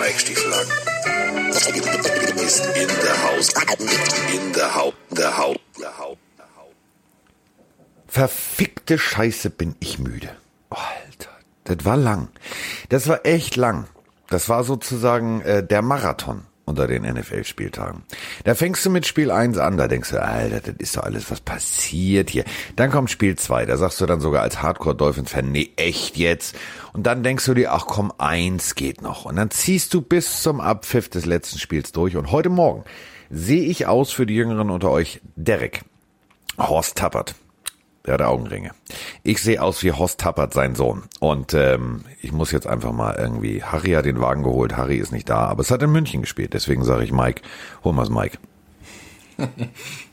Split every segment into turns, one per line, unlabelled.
Eichstiefel ist in der Haus. In der Haut. Der Haut. Der.
Verfickte Scheiße bin ich müde. Oh, Alter, das war lang. Das war echt lang. Das war sozusagen äh, der Marathon unter den NFL-Spieltagen. Da fängst du mit Spiel 1 an, da denkst du, Alter, das ist doch alles, was passiert hier. Dann kommt Spiel 2, da sagst du dann sogar als Hardcore-Dolphins-Fan, nee, echt jetzt. Und dann denkst du dir, ach komm, eins geht noch. Und dann ziehst du bis zum Abpfiff des letzten Spiels durch. Und heute Morgen sehe ich aus für die Jüngeren unter euch, Derek, Horst Tappert. Der hatte Augenringe. Ich sehe aus wie Horst Tappert, sein Sohn. Und ähm, ich muss jetzt einfach mal irgendwie. Harry hat den Wagen geholt, Harry ist nicht da, aber es hat in München gespielt. Deswegen sage ich Mike, hol mal's Mike.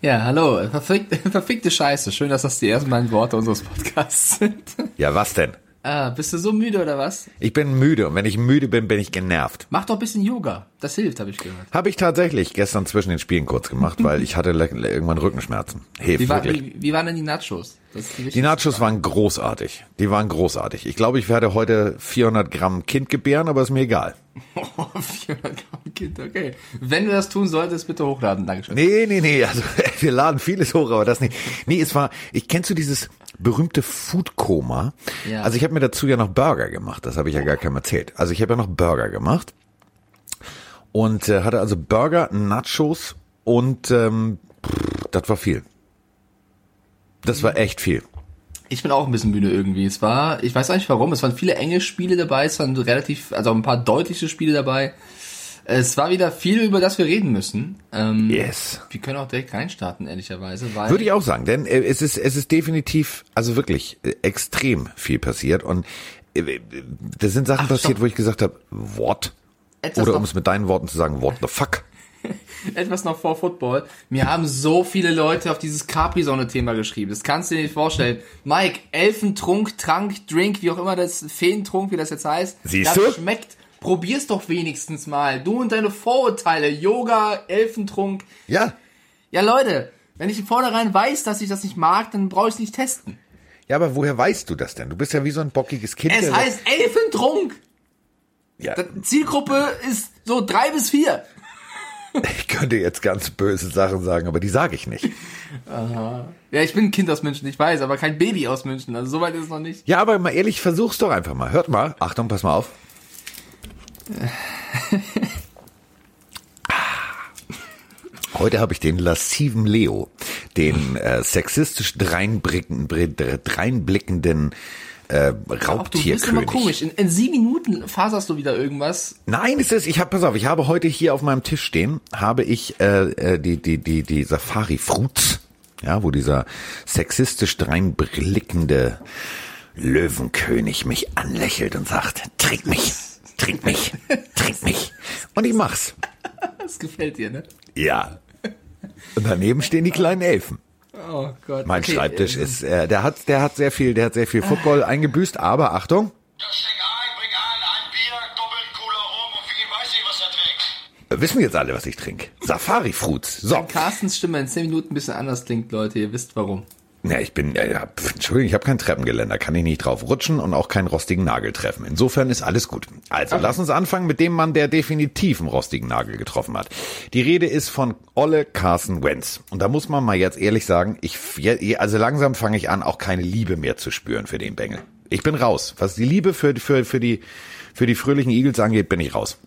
Ja, hallo. Verfickte, verfickte Scheiße. Schön, dass das die ersten beiden Worte unseres Podcasts sind.
Ja, was denn?
Ah, bist du so müde oder was?
Ich bin müde und wenn ich müde bin, bin ich genervt.
Mach doch ein bisschen Yoga. Das hilft, habe ich gehört.
Habe ich tatsächlich gestern zwischen den Spielen kurz gemacht, weil ich hatte irgendwann Rückenschmerzen. Hilft
Wie, war, wie, wie waren denn die Nachos?
Die
wichtigste
Nachos waren großartig. Die waren großartig. Ich glaube, ich werde heute 400 Gramm Kind gebären, aber ist mir egal.
Oh, 400 Gramm Kind, okay. Wenn du das tun solltest, bitte hochladen. Dankeschön.
Nee, nee, nee, also wir laden vieles hoch, aber das nicht. Nee, es war, ich kennst du dieses berühmte Food-Koma?
Ja.
Also ich habe mir dazu ja noch Burger gemacht, das habe ich ja gar keinem erzählt. Also ich habe ja noch Burger gemacht und äh, hatte also Burger, Nachos und ähm, pff, das war viel. Das war echt viel.
Ich bin auch ein bisschen müde irgendwie. Es war, ich weiß auch nicht warum, es waren viele enge Spiele dabei, es waren relativ, also ein paar deutliche Spiele dabei. Es war wieder viel, über das wir reden müssen. Ähm,
Yes.
Wir können auch direkt reinstarten, ehrlicherweise, weil.
Würde ich auch sagen, denn äh, es ist es ist definitiv, also wirklich äh, extrem viel passiert und äh, das sind Sachen
Ach,
passiert,
stopp.
wo ich gesagt habe, what?
Etwas
Oder um es mit deinen Worten zu sagen, what the fuck?
etwas noch vor Football. Mir haben so viele Leute auf dieses Capri-Sonne-Thema geschrieben. Das kannst du dir nicht vorstellen. Mike, Elfentrunk, Trank, Drink, wie auch immer das, Feentrunk, wie das jetzt heißt.
Siehst
das
du?
schmeckt. Probier's doch wenigstens mal. Du und deine Vorurteile. Yoga, Elfentrunk.
Ja,
Ja, Leute, wenn ich im Vornherein weiß, dass ich das nicht mag, dann brauche ich es nicht testen.
ja, aber woher weißt du das denn? Du bist ja wie so ein bockiges Kind.
Es heißt Elfentrunk.
ja,
Die Zielgruppe ist so drei bis vier.
Ich könnte jetzt ganz böse Sachen sagen, aber die sage ich nicht.
Ja, ich bin ein Kind aus München, ich weiß, aber kein Baby aus München. Also soweit ist es noch nicht.
Ja, aber mal ehrlich, versuch's doch einfach mal. Hört mal. Achtung, pass mal auf. Heute habe ich den lassiven Leo, den äh, sexistisch dreinblickenden, dreinblickenden äh,
Auch du bist immer
Raubtierkönig.
komisch. In, in sieben Minuten faserst du wieder irgendwas.
Nein, es ist, ich habe, pass auf, ich habe heute hier auf meinem Tisch stehen, habe ich äh, äh, die, die, die, die Safari Fruits, ja, wo dieser sexistisch dreinblickende Löwenkönig mich anlächelt und sagt, trink mich, trink mich, trink mich. Und ich mach's.
Das gefällt dir, ne?
Ja. Und daneben stehen die kleinen Elfen.
Oh Gott.
Mein
Okay,
Schreibtisch
ähm,
ist, äh, der hat, der hat sehr viel, der hat sehr viel Football eingebüßt, aber Achtung, äh, wissen jetzt alle, was ich trinke. Safari Fruits. So.
Carstens Stimme in zehn Minuten ein bisschen anders klingt, Leute. Ihr wisst warum.
Ja, ich bin, ja, pf, Entschuldigung, ich habe kein Treppengeländer, kann ich nicht drauf rutschen und auch keinen rostigen Nagel treffen. Insofern ist alles gut. Also, lass uns anfangen mit dem Mann, der definitiv einen rostigen Nagel getroffen hat. Die Rede ist von Olle Carson Wentz. Und da muss man mal jetzt ehrlich sagen, ich, also langsam fange ich an, auch keine Liebe mehr zu spüren für den Bengel. Ich bin raus. Was die Liebe für, für, für die, für die fröhlichen Eagles angeht, bin ich raus.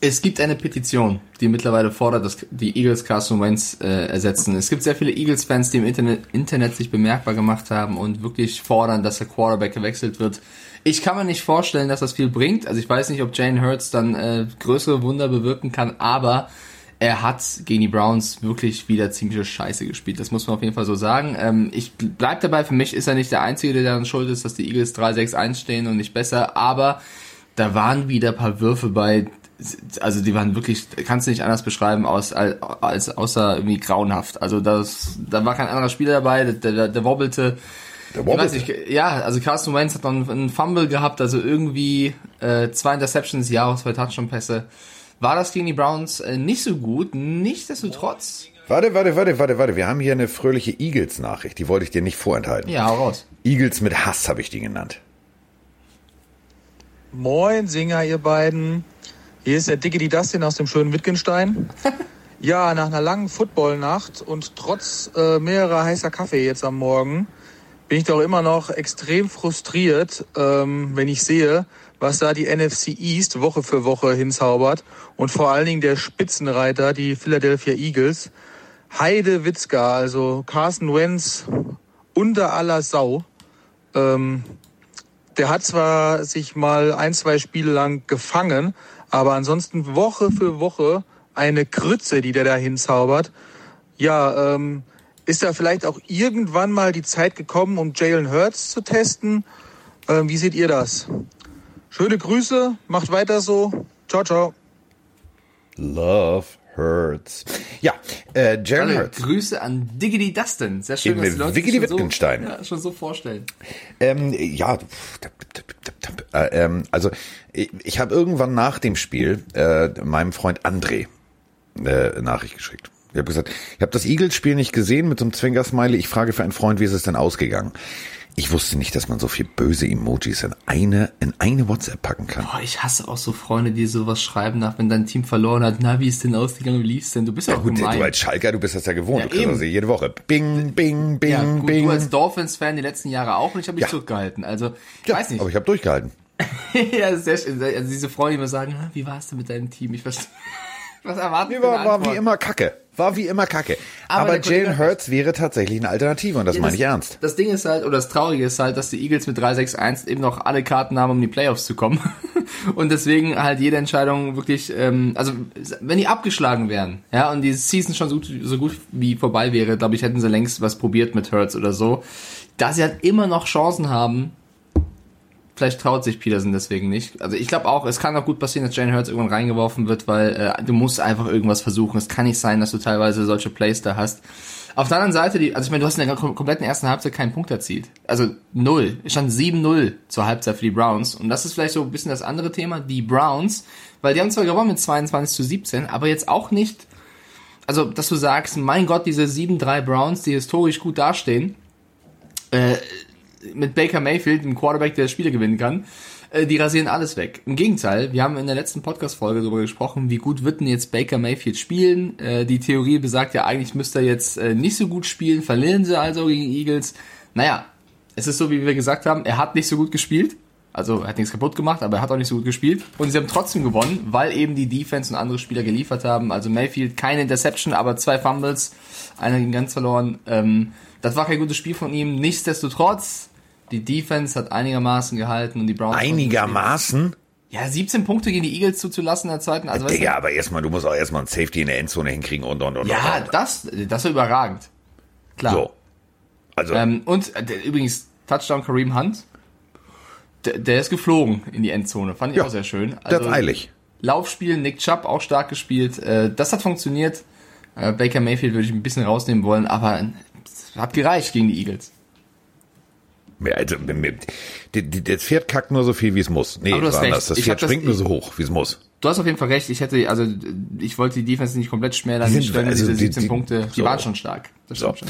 Es gibt eine Petition, die mittlerweile fordert, dass die Eagles Carson Wentz äh, ersetzen. Es gibt sehr viele Eagles-Fans, die im Internet, Internet sich bemerkbar gemacht haben und wirklich fordern, dass der Quarterback gewechselt wird. Ich kann mir nicht vorstellen, dass das viel bringt. Also ich weiß nicht, ob Jane Hurts dann äh, größere Wunder bewirken kann, aber er hat gegen die Browns wirklich wieder ziemliche Scheiße gespielt. Das muss man auf jeden Fall so sagen. Ähm, ich bleib dabei, für mich ist er nicht der Einzige, der daran schuld ist, dass die Eagles 3-6-1 stehen und nicht besser, aber da waren wieder paar Würfe bei, also die waren wirklich, kannst du nicht anders beschreiben, als, als außer irgendwie grauenhaft. Also das, da war kein anderer Spieler dabei, der, der, der wobbelte.
Der
Ich weiß nicht, ja, also Carson Wentz hat noch einen, einen Fumble gehabt, also irgendwie äh, zwei Interceptions, ja, auch zwei Touchdown-Pässe. War das gegen die Browns äh, nicht so gut, nichtsdestotrotz.
Warte, warte, warte, warte, warte. Wir haben hier eine fröhliche Eagles-Nachricht. Die wollte ich dir nicht vorenthalten.
Ja, hau raus.
Eagles mit Hass habe ich die genannt.
Moin, Singer, ihr beiden. Hier ist der Dicke die Dustin aus dem schönen Wittgenstein. Ja, nach einer langen Footballnacht und trotz äh, mehrerer heißer Kaffee jetzt am Morgen bin ich doch immer noch extrem frustriert, ähm, wenn ich sehe, was da die NFC East Woche für Woche hinzaubert und vor allen Dingen der Spitzenreiter, die Philadelphia Eagles. Heide Witzka, also Carson Wentz unter aller Sau. Ähm, der hat zwar sich mal ein, zwei Spiele lang gefangen, aber ansonsten Woche für Woche eine Krütze, die der da hinzaubert. Ja, ähm, ist da vielleicht auch irgendwann mal die Zeit gekommen, um Jalen Hurts zu testen? Ähm, wie seht ihr das? Schöne Grüße, macht weiter so. Ciao, ciao.
Love hurts. Ja, äh, Jalen Hurts.
Grüße an Diggity Dustin. Sehr schön,
Eben
dass die Leute
Wiggity
sich schon
Wittgenstein.
So, ja, schon so vorstellen.
Ähm, ja. Äh, ähm, also ich, ich habe irgendwann nach dem Spiel äh, meinem Freund André äh, Nachricht geschickt. Ich habe gesagt, ich habe das Eagles-Spiel nicht gesehen mit so einem Zwingersmiley. Ich frage für einen Freund, wie ist es denn ausgegangen? Ich wusste nicht, dass man so viel böse Emojis in eine in eine WhatsApp packen kann.
Boah, ich hasse auch so Freunde, die sowas schreiben nach, wenn dein Team verloren hat. Na, wie ist denn ausgegangen? Wie lief's denn? Du bist ja auch
Gut,
gemein.
du als Schalker, du bist das ja gewohnt.
Ja,
du kriegst
eben.
ja jede Woche. Bing, bing, bing,
ja, gut,
bing.
du als Dolphins-Fan die letzten Jahre auch und ich habe mich
Ja.
zurückgehalten. Also,
ja,
weiß nicht.
aber ich habe durchgehalten.
ja, sehr schön. Also diese Freunde, die mir sagen, "Ah, wie war es denn mit deinem Team? Ich verstehe. Was erwarten Sie
war, war wie immer Kacke. War wie immer Kacke.
Aber
Aber, Jalen Hurts wäre tatsächlich eine Alternative und das
Ja,
meine ich ernst.
Das Ding ist halt, oder das Traurige ist halt, dass die Eagles mit 3-6-1 eben noch alle Karten haben, um in die Playoffs zu kommen. Und deswegen halt jede Entscheidung wirklich, ähm, also wenn die abgeschlagen wären, ja, und die Season schon so, so gut wie vorbei wäre, glaube ich, hätten sie längst was probiert mit Hurts oder so. Da sie halt immer noch Chancen haben, vielleicht traut sich Peterson deswegen nicht. Also ich glaube auch, es kann auch gut passieren, dass Jane Hurts irgendwann reingeworfen wird, weil äh, du musst einfach irgendwas versuchen. Es kann nicht sein, dass du teilweise solche Plays da hast. Auf der anderen Seite, die, also ich meine, du hast in der kom- kompletten ersten Halbzeit keinen Punkt erzielt. Also null. Es stand 7-0 zur Halbzeit für die Browns. Und das ist vielleicht so ein bisschen das andere Thema. Die Browns, weil die haben zwar gewonnen mit 22 zu 17, aber jetzt auch nicht, also dass du sagst, mein Gott, diese 7-3 Browns, die historisch gut dastehen, äh, mit Baker Mayfield, dem Quarterback, der Spiele gewinnen kann, äh, die rasieren alles weg. Im Gegenteil, wir haben in der letzten Podcast-Folge darüber gesprochen, wie gut wird denn jetzt Baker Mayfield spielen. Äh, die Theorie besagt ja, eigentlich müsste er jetzt äh, nicht so gut spielen, verlieren sie also gegen Eagles. Naja, es ist so, wie wir gesagt haben, er hat nicht so gut gespielt. Also er hat nichts kaputt gemacht, aber er hat auch nicht so gut gespielt. Und sie haben trotzdem gewonnen, weil eben die Defense und andere Spieler geliefert haben. Also Mayfield keine Interception, aber zwei Fumbles, einer ging ganz verloren. Ähm, das war kein gutes Spiel von ihm. Nichtsdestotrotz, die Defense hat einigermaßen gehalten und die Browns.
Einigermaßen?
Ja, 17 Punkte gegen die Eagles zuzulassen in der zweiten. Also, weißt du,
Digga, aber erstmal, du musst auch erstmal ein Safety in der Endzone hinkriegen und und und.
ja,
und,
das, das war überragend. Klar.
So. Also,
Ähm, und äh, der, übrigens, Touchdown Kareem Hunt, der, der ist geflogen in die Endzone. Fand ich
Ja,
auch sehr schön.
das eilig.
Laufspiel, Nick Chubb auch stark gespielt. Äh, das hat funktioniert. Äh, Baker Mayfield würde ich ein bisschen rausnehmen wollen, aber hat gereicht gegen die Eagles.
Also, die- die- das Pferd kackt nur so viel, wie es muss. Nee. Das
Ich
Pferd
hab das-
springt nur so hoch, wie es muss.
Du hast auf jeden Fall recht. Ich hätte, also ich wollte die Defense nicht komplett schmälern.
Die
Die
sind- also
diese
die-
17
die-
Punkte, die
so.
waren schon stark. Das
So.
stimmt schon.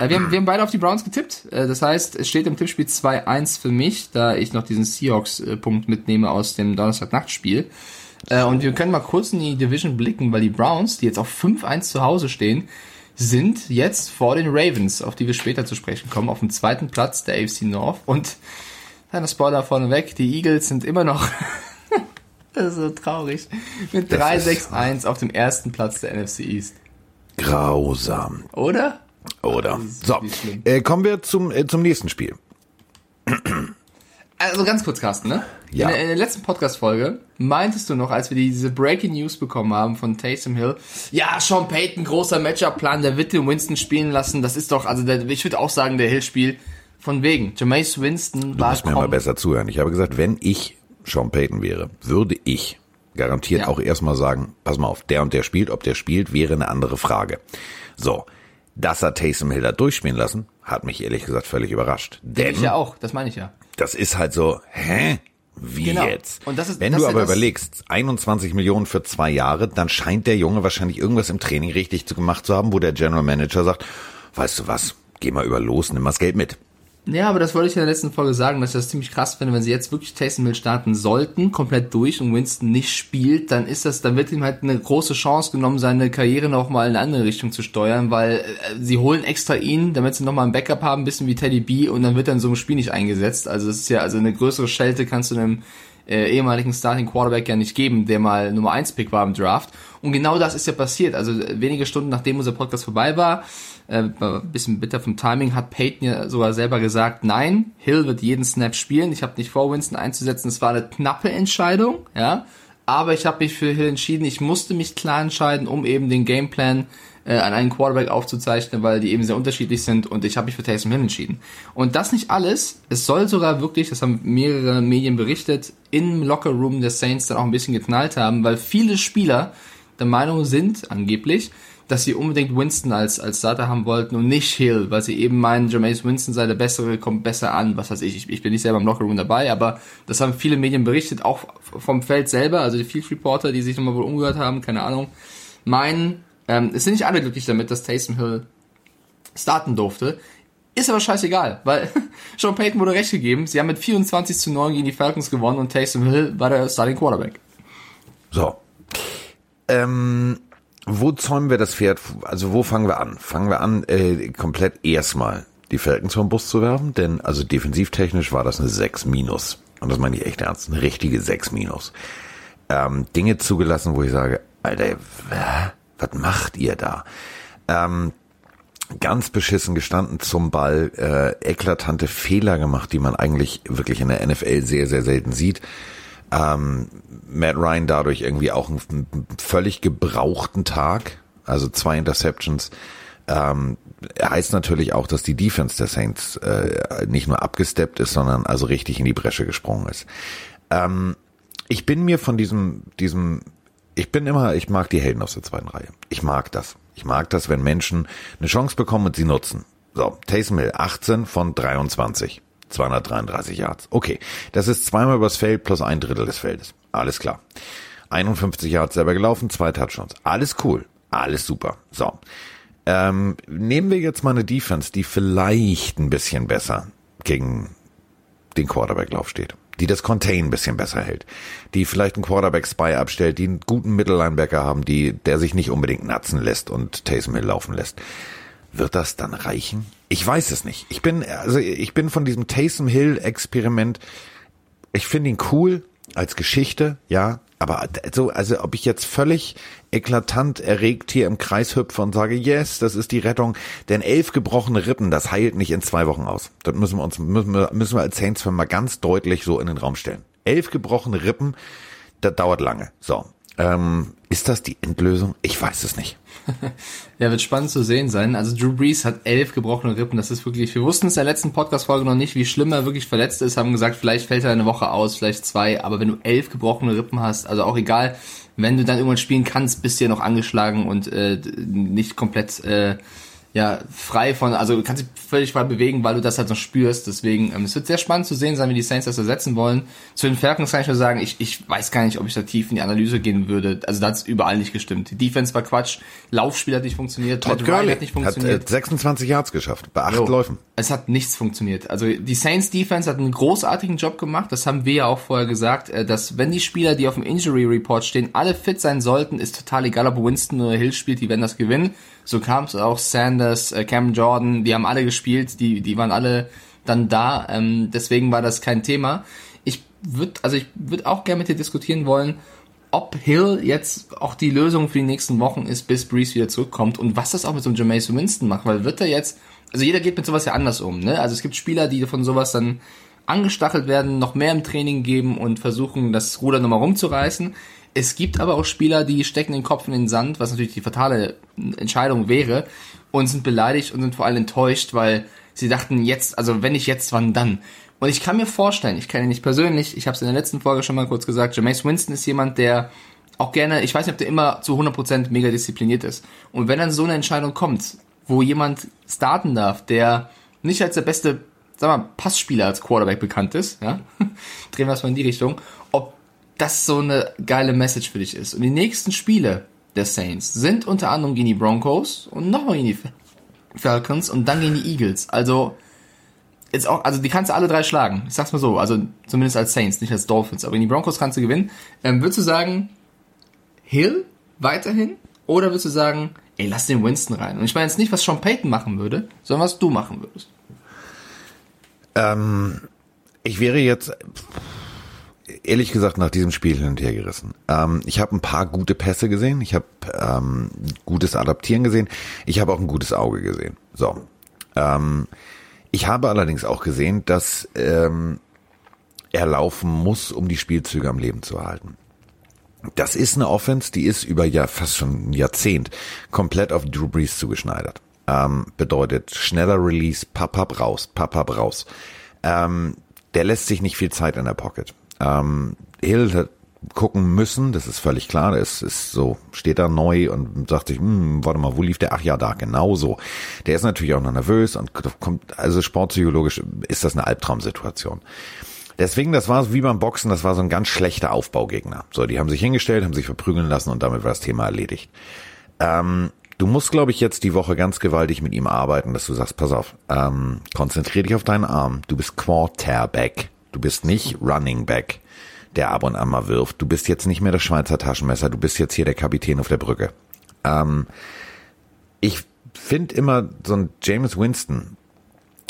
Äh, wir, haben, wir haben beide auf die Browns getippt. Äh, Das heißt, es steht im Tippspiel 2-1 für mich, da ich noch diesen Seahawks-Punkt mitnehme aus dem Donnerstag-Nachtspiel. Äh, Und wir können mal kurz in die Division blicken, weil die Browns, die jetzt auf 5-1 zu Hause stehen, sind jetzt vor den Ravens, auf die wir später zu sprechen kommen, auf dem zweiten Platz der AFC North. Und kleiner Spoiler vorneweg, die Eagles sind immer noch das ist so traurig. Mit
Das
3-6-1 auf dem ersten Platz der NFC East.
Grausam.
Oder?
Oder? So, äh, kommen wir zum, äh, zum nächsten Spiel.
Also ganz kurz, Carsten, ne?
Ja.
In, der, in der letzten Podcast-Folge meintest du noch, als wir diese Breaking News bekommen haben von Taysom Hill, ja, Sean Payton, großer Matchup-Plan, der wird den Winston spielen lassen. Das ist doch, also der, ich würde auch sagen, der Hill-Spiel von wegen. Jameis Winston
Du
war
musst mir mal besser zuhören. Ich habe gesagt, wenn ich Sean Payton wäre, würde ich garantiert
Ja.
auch erstmal sagen, pass mal auf, der und der spielt, ob der spielt, wäre eine andere Frage. So, dass er Taysom Hill da durchspielen lassen, hat mich ehrlich gesagt völlig überrascht. Denn
Ich ja auch, das meine ich ja.
das ist halt so, hä? Wie
Genau.
jetzt?
Und das ist-
Wenn
das
du aber überlegst, 21 Millionen für zwei Jahre, dann scheint der Junge wahrscheinlich irgendwas im Training richtig zu gemacht zu haben, wo der General Manager sagt, weißt du was, geh mal über los, nimm mal das Geld mit.
Ja, aber das wollte ich in der letzten Folge sagen, dass ich das ziemlich krass finde, wenn sie jetzt wirklich Taysom Hill starten sollten, komplett durch und Winston nicht spielt, dann ist das, dann wird ihm halt eine große Chance genommen, seine Karriere noch mal in eine andere Richtung zu steuern, weil äh, sie holen extra ihn, damit sie noch mal ein Backup haben, ein bisschen wie Teddy B und dann wird dann so ein Spiel nicht eingesetzt. Also das ist ja, also eine größere Schelte kannst du einem äh, ehemaligen Starting Quarterback ja nicht geben, der mal Nummer 1 Pick war im Draft. Und genau das ist ja passiert. Also wenige Stunden nachdem unser Podcast vorbei war, äh, bisschen bitter vom Timing, hat Peyton ja sogar selber gesagt, nein, Hill wird jeden Snap spielen. Ich habe nicht vor, Winston einzusetzen. Es war eine knappe Entscheidung, ja. Aber ich habe mich für Hill entschieden. Ich musste mich klar entscheiden, um eben den Gameplan äh, an einen Quarterback aufzuzeichnen, weil die eben sehr unterschiedlich sind und ich habe mich für Taysom Hill entschieden. Und das nicht alles. Es soll sogar wirklich, das haben mehrere Medien berichtet, im Lockerroom der Saints dann auch ein bisschen geknallt haben, weil viele Spieler der Meinung sind, angeblich, dass sie unbedingt Winston als, als Starter haben wollten und nicht Hill, weil sie eben meinen, Jameis Winston sei der bessere, kommt besser an, was weiß ich. ich. Ich bin nicht selber im Lockerroom dabei, aber das haben viele Medien berichtet, auch vom Feld selber, also die Field Reporter, die sich nochmal wohl umgehört haben, keine Ahnung, meinen, ähm, es sind nicht alle glücklich damit, dass Taysom Hill starten durfte. Ist aber scheißegal, weil Sean Payton wurde recht gegeben. Sie haben mit 24 zu 9 gegen die Falcons gewonnen und Taysom Hill war der Starting Quarterback.
So. Ähm, wo zäumen wir das Pferd? Also wo fangen wir an? Fangen wir an, äh, komplett erstmal die Falcons vom Bus zu werfen, denn also defensivtechnisch war das eine 6 minus. Und das meine ich echt ernst, eine richtige 6 minus. Ähm, Dinge zugelassen, wo ich sage, Alter, was macht ihr da? Ähm, ganz beschissen gestanden zum Ball, äh, eklatante Fehler gemacht, die man eigentlich wirklich in der NFL sehr, sehr selten sieht. Ähm, Matt Ryan dadurch irgendwie auch einen völlig gebrauchten Tag, also zwei Interceptions. Ähm, heißt natürlich auch, dass die Defense der Saints äh, nicht nur abgesteppt ist, sondern also richtig in die Bresche gesprungen ist. Ähm, ich bin mir von diesem, diesem, ich bin immer, ich mag die Helden aus der zweiten Reihe. Ich mag das. Ich mag das, wenn Menschen eine Chance bekommen und sie nutzen. So, Taysom Hill, 18 von 23. 233 Yards. Okay, das ist zweimal übers Feld plus ein Drittel des Feldes. Alles klar. 51 Yards selber gelaufen, zwei Touchdowns. Alles cool. Alles super. So. Ähm, nehmen wir jetzt mal eine Defense, die vielleicht ein bisschen besser gegen den Quarterback-Lauf steht. Die das Contain ein bisschen besser hält. Die vielleicht einen Quarterback-Spy abstellt, die einen guten Mittellinebacker haben, die, der sich nicht unbedingt natzen lässt und Taysom Hill laufen lässt. Wird das dann reichen? Ich weiß es nicht. Ich bin, also ich bin von diesem Taysom Hill Experiment, ich finde ihn cool als Geschichte, ja, aber so, also ob ich jetzt völlig eklatant erregt hier im Kreis hüpfe und sage, yes, das ist die Rettung, denn elf gebrochene Rippen, das heilt nicht in zwei Wochen aus. Das müssen wir uns, müssen wir, müssen wir als Saints-Fan mal ganz deutlich so in den Raum stellen. Elf gebrochene Rippen, das dauert lange. So. Ähm, ist das die Endlösung? Ich weiß es nicht.
ja, wird spannend zu sehen sein. Also Drew Brees hat elf gebrochene Rippen. Das ist wirklich, wir wussten es in der letzten Podcast-Folge noch nicht, wie schlimm er wirklich verletzt ist. Haben gesagt, vielleicht fällt er eine Woche aus, vielleicht zwei. Aber wenn du elf gebrochene Rippen hast, also auch egal, wenn du dann irgendwann spielen kannst, bist du ja noch angeschlagen und äh, nicht komplett äh, ja, frei von, also du kannst dich völlig frei bewegen, weil du das halt noch spürst. Deswegen, ähm, es wird sehr spannend zu sehen sein, wie die Saints das ersetzen wollen. Zu den Falcons kann ich nur sagen, ich, ich weiß gar nicht, ob ich da tief in die Analyse gehen würde. Also da hat es überall nicht gestimmt. Die Defense war Quatsch, Laufspiel hat nicht funktioniert,
Todd Gurley hat nicht funktioniert. Hat äh, 26 Yards geschafft, bei acht jo, Läufen.
Es hat nichts funktioniert. Also die Saints Defense hat einen großartigen Job gemacht, das haben wir ja auch vorher gesagt, äh, dass wenn die Spieler, die auf dem Injury Report stehen, alle fit sein sollten, ist total egal, ob Winston oder Hill spielt, die werden das gewinnen. So kam es auch Sanders, äh, Cam Jordan, die haben alle gespielt, die, die waren alle dann da. Ähm, deswegen war das kein Thema. Ich würde, also ich würde auch gerne mit dir diskutieren wollen, ob Hill jetzt auch die Lösung für die nächsten Wochen ist, bis Breeze wieder zurückkommt und was das auch mit so einem Jameis Winston macht, weil wird er jetzt, also jeder geht mit sowas ja anders um, ne? Also es gibt Spieler, die von sowas dann angestachelt werden, noch mehr im Training geben und versuchen, das Ruder nochmal rumzureißen. Es gibt aber auch Spieler, die stecken den Kopf in den Sand, was natürlich die fatale Entscheidung wäre, und sind beleidigt und sind vor allem enttäuscht, weil sie dachten, jetzt, also wenn nicht jetzt, wann dann? Und ich kann mir vorstellen, ich kenne ihn nicht persönlich, ich habe es in der letzten Folge schon mal kurz gesagt, Jameis Winston ist jemand, der auch gerne, ich weiß nicht, ob der immer zu 100% mega diszipliniert ist. Und wenn dann so eine Entscheidung kommt, wo jemand starten darf, der nicht als der beste, sag mal, Passspieler als Quarterback bekannt ist, ja, drehen wir es mal in die Richtung, ob das so eine geile Message für dich ist. Und die nächsten Spiele der Saints sind unter anderem gegen die Broncos und nochmal gegen die Falcons und dann gegen die Eagles. Also jetzt auch, also die kannst du alle drei schlagen. Ich sag's mal so, also zumindest als Saints, nicht als Dolphins. Aber in die Broncos kannst du gewinnen. Ähm, würdest du sagen, Hill weiterhin? Oder würdest du sagen, ey, lass den Winston rein? Und ich meine jetzt nicht, was Sean Payton machen würde, sondern was du machen würdest.
Ähm, ich wäre jetzt ehrlich gesagt nach diesem Spiel hin und her gerissen. Ähm, ich habe ein paar gute Pässe gesehen, ich habe ähm, gutes Adaptieren gesehen, ich habe auch ein gutes Auge gesehen. So. Ähm, ich habe allerdings auch gesehen, dass ähm, er laufen muss, um die Spielzüge am Leben zu halten. Das ist eine Offense, die ist über ja fast schon ein Jahrzehnt komplett auf Drew Brees zugeschneidert. Ähm, bedeutet schneller Release, pap, pap raus, pap, pap raus. Ähm, der lässt sich nicht viel Zeit in der Pocket. Ähm, Hill hat gucken müssen, das ist völlig klar, das ist so, steht da neu und sagt sich, hm, warte mal, wo lief der? Ach ja, da, genau so. Der ist natürlich auch noch nervös und kommt, also sportpsychologisch ist das eine Albtraumsituation. Deswegen, das war wie beim Boxen, das war so ein ganz schlechter Aufbaugegner. So, die haben sich hingestellt, haben sich verprügeln lassen und damit war das Thema erledigt. Ähm, du musst, glaube ich, jetzt die Woche ganz gewaltig mit ihm arbeiten, dass du sagst, pass auf, ähm, konzentrier dich auf deinen Arm. Du bist Quarterback. Du bist nicht Running Back, der ab und an mal wirft. Du bist jetzt nicht mehr das Schweizer Taschenmesser. Du bist jetzt hier der Kapitän auf der Brücke. Ähm, ich finde immer so ein James Winston,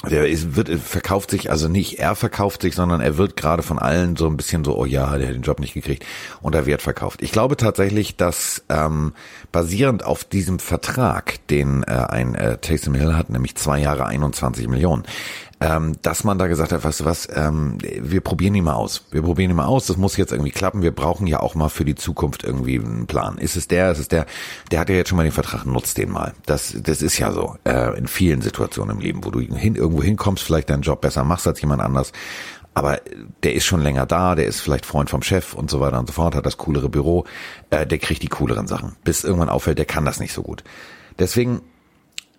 der ist, wird, verkauft sich, also nicht er verkauft sich, sondern er wird gerade von allen so ein bisschen so, oh ja, der hat den Job nicht gekriegt und er wird verkauft. Ich glaube tatsächlich, dass ähm, basierend auf diesem Vertrag, den äh, ein äh, Taysom Hill hat, nämlich zwei Jahre 21 Millionen, ähm, dass man da gesagt hat, weißt du was, ähm, wir probieren ihn mal aus. Wir probieren ihn mal aus, das muss jetzt irgendwie klappen. Wir brauchen ja auch mal für die Zukunft irgendwie einen Plan. Ist es der, ist es der, der hat ja jetzt schon mal den Vertrag, nutzt den mal. Das, das ist ja so äh, in vielen Situationen im Leben, wo du hin, irgendwo hinkommst, vielleicht deinen Job besser machst als jemand anders. Aber der ist schon länger da, der ist vielleicht Freund vom Chef und so weiter und so fort, hat das coolere Büro, äh, der kriegt die cooleren Sachen. Bis irgendwann auffällt, der kann das nicht so gut. Deswegen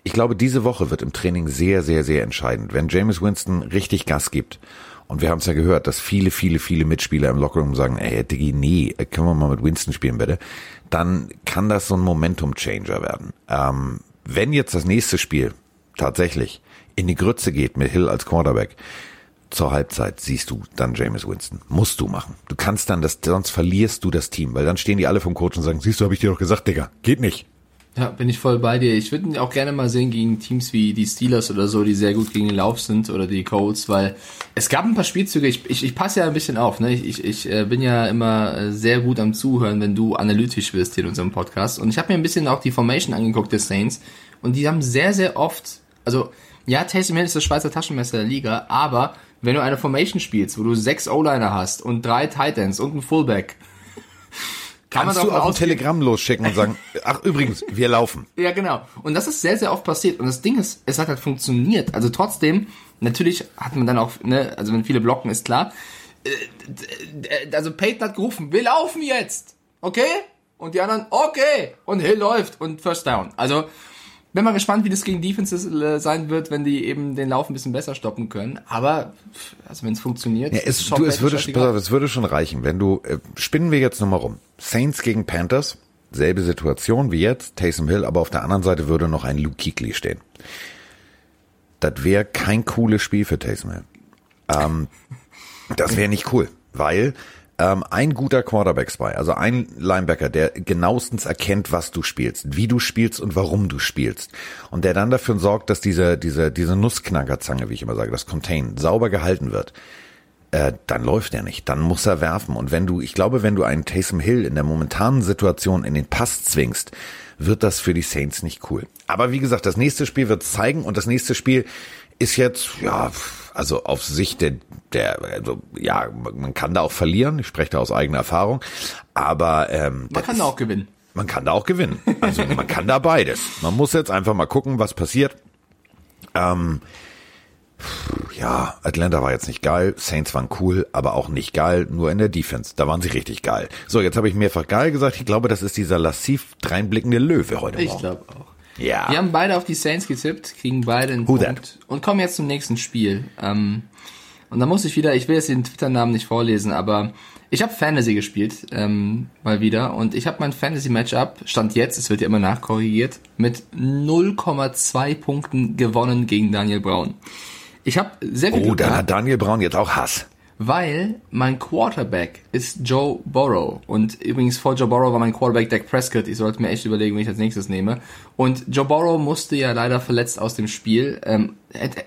ich glaube, diese Woche wird im Training sehr, sehr, sehr entscheidend. Wenn James Winston richtig Gas gibt, und wir haben es ja gehört, dass viele, viele, viele Mitspieler im Lockerroom sagen, ey, Diggi, nee, können wir mal mit Winston spielen, bitte, dann kann das so ein Momentum-Changer werden. Ähm, wenn jetzt das nächste Spiel tatsächlich in die Grütze geht mit Hill als Quarterback, zur Halbzeit siehst du dann James Winston. Musst du machen. Du kannst dann das, sonst verlierst du das Team, weil dann stehen die alle vom Coach und sagen, siehst du, habe ich dir doch gesagt, Digga, geht nicht.
Ja, bin ich voll bei dir. Ich würde ihn auch gerne mal sehen gegen Teams wie die Steelers oder so, die sehr gut gegen den Lauf sind oder die Colts, weil es gab ein paar Spielzüge, ich, ich, ich passe ja ein bisschen auf, ne? Ich, ich, ich äh, bin ja immer äh, sehr gut am Zuhören, wenn du analytisch wirst hier in unserem Podcast. Und ich habe mir ein bisschen auch die Formation angeguckt der Saints und die haben sehr, sehr oft, also ja, Taysom Hill ist das Schweizer Taschenmesser der Liga, aber wenn du eine Formation spielst, wo du sechs O-Liner hast und drei Titans und einen Fullback,
kann Kannst du auch ein Telegramm losschicken und sagen, ach übrigens, wir laufen.
Ja, genau. Und das ist sehr, sehr oft passiert. Und das Ding ist, es hat halt funktioniert. Also trotzdem, natürlich hat man dann auch, ne, also wenn viele blocken, ist klar. Äh, also Peyton hat gerufen, wir laufen jetzt. Okay? Und die anderen, okay. Und Hill läuft und First Down. Also, bin mal gespannt, wie das gegen Defenses äh, sein wird, wenn die eben den Lauf ein bisschen besser stoppen können. Aber also wenn es funktioniert,
ja, es, du, es würde, es würde schon reichen, wenn du äh, spinnen wir jetzt nochmal rum. Saints gegen Panthers, selbe Situation wie jetzt, Taysom Hill, aber auf der anderen Seite würde noch ein Luke Kuechly stehen. Das wäre kein cooles Spiel für Taysom Hill. Ähm, das wäre nicht cool, weil ähm, ein guter Quarterback Spy, also ein Linebacker, der genauestens erkennt, was du spielst, wie du spielst und warum du spielst. Und der dann dafür sorgt, dass diese, diese, diese Nussknackerzange, wie ich immer sage, das Contain, sauber gehalten wird. Äh, dann läuft er nicht, dann muss er werfen. Und wenn du, ich glaube, wenn du einen Taysom Hill in der momentanen Situation in den Pass zwingst, wird das für die Saints nicht cool. Aber wie gesagt, das nächste Spiel wird zeigen und das nächste Spiel ist jetzt, ja, also auf Sicht der, der also, ja, man kann da auch verlieren, ich spreche da aus eigener Erfahrung, aber ähm,
man kann da auch gewinnen.
Man kann da auch gewinnen. Also man kann da beides. Man muss jetzt einfach mal gucken, was passiert. Ähm, ja, Atlanta war jetzt nicht geil, Saints waren cool, aber auch nicht geil, nur in der Defense. Da waren sie richtig geil. So, jetzt habe ich mehrfach geil gesagt. Ich glaube, das ist dieser lassiv dreinblickende Löwe heute
Morgen. Ich glaube auch. Ja. Wir haben beide auf die Saints getippt, kriegen beide einen Who Punkt that? und kommen jetzt zum nächsten Spiel. Ähm, und da muss ich wieder, ich will jetzt den Twitter-Namen nicht vorlesen, aber ich habe Fantasy gespielt, ähm, mal wieder. Und ich habe mein Fantasy-Matchup, stand jetzt, es wird ja immer nachkorrigiert, mit 0,2 Punkten gewonnen gegen Daniel Brown. Ich habe sehr viel
Oh,
Glück
dann
gehabt,
hat Daniel Braun jetzt auch Hass.
Weil mein Quarterback ist Joe Burrow. Und übrigens vor Joe Burrow war mein Quarterback Dak Prescott. Ich sollte mir echt überlegen, wen ich als nächstes nehme. Und Joe Burrow musste ja leider verletzt aus dem Spiel. Ähm,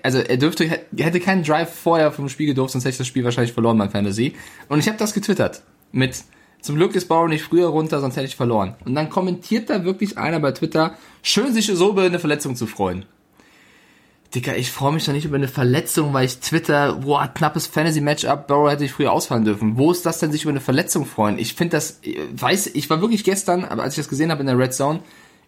also er dürfte, hätte keinen Drive vorher vom Spiel gedurft, sonst hätte ich das Spiel wahrscheinlich verloren, mein Fantasy. Und ich habe das getwittert mit zum Glück ist Burrow nicht früher runter, sonst hätte ich verloren. Und dann kommentiert da wirklich einer bei Twitter, schön sich so über eine Verletzung zu freuen. Dicker, ich freue mich doch nicht über eine Verletzung, weil ich Twitter, boah, knappes Fantasy-Matchup, Burrow hätte ich früher ausfallen dürfen. Wo ist das denn, sich über eine Verletzung freuen? Ich finde das, ich weiß, ich war wirklich gestern, aber als ich das gesehen habe in der Red Zone,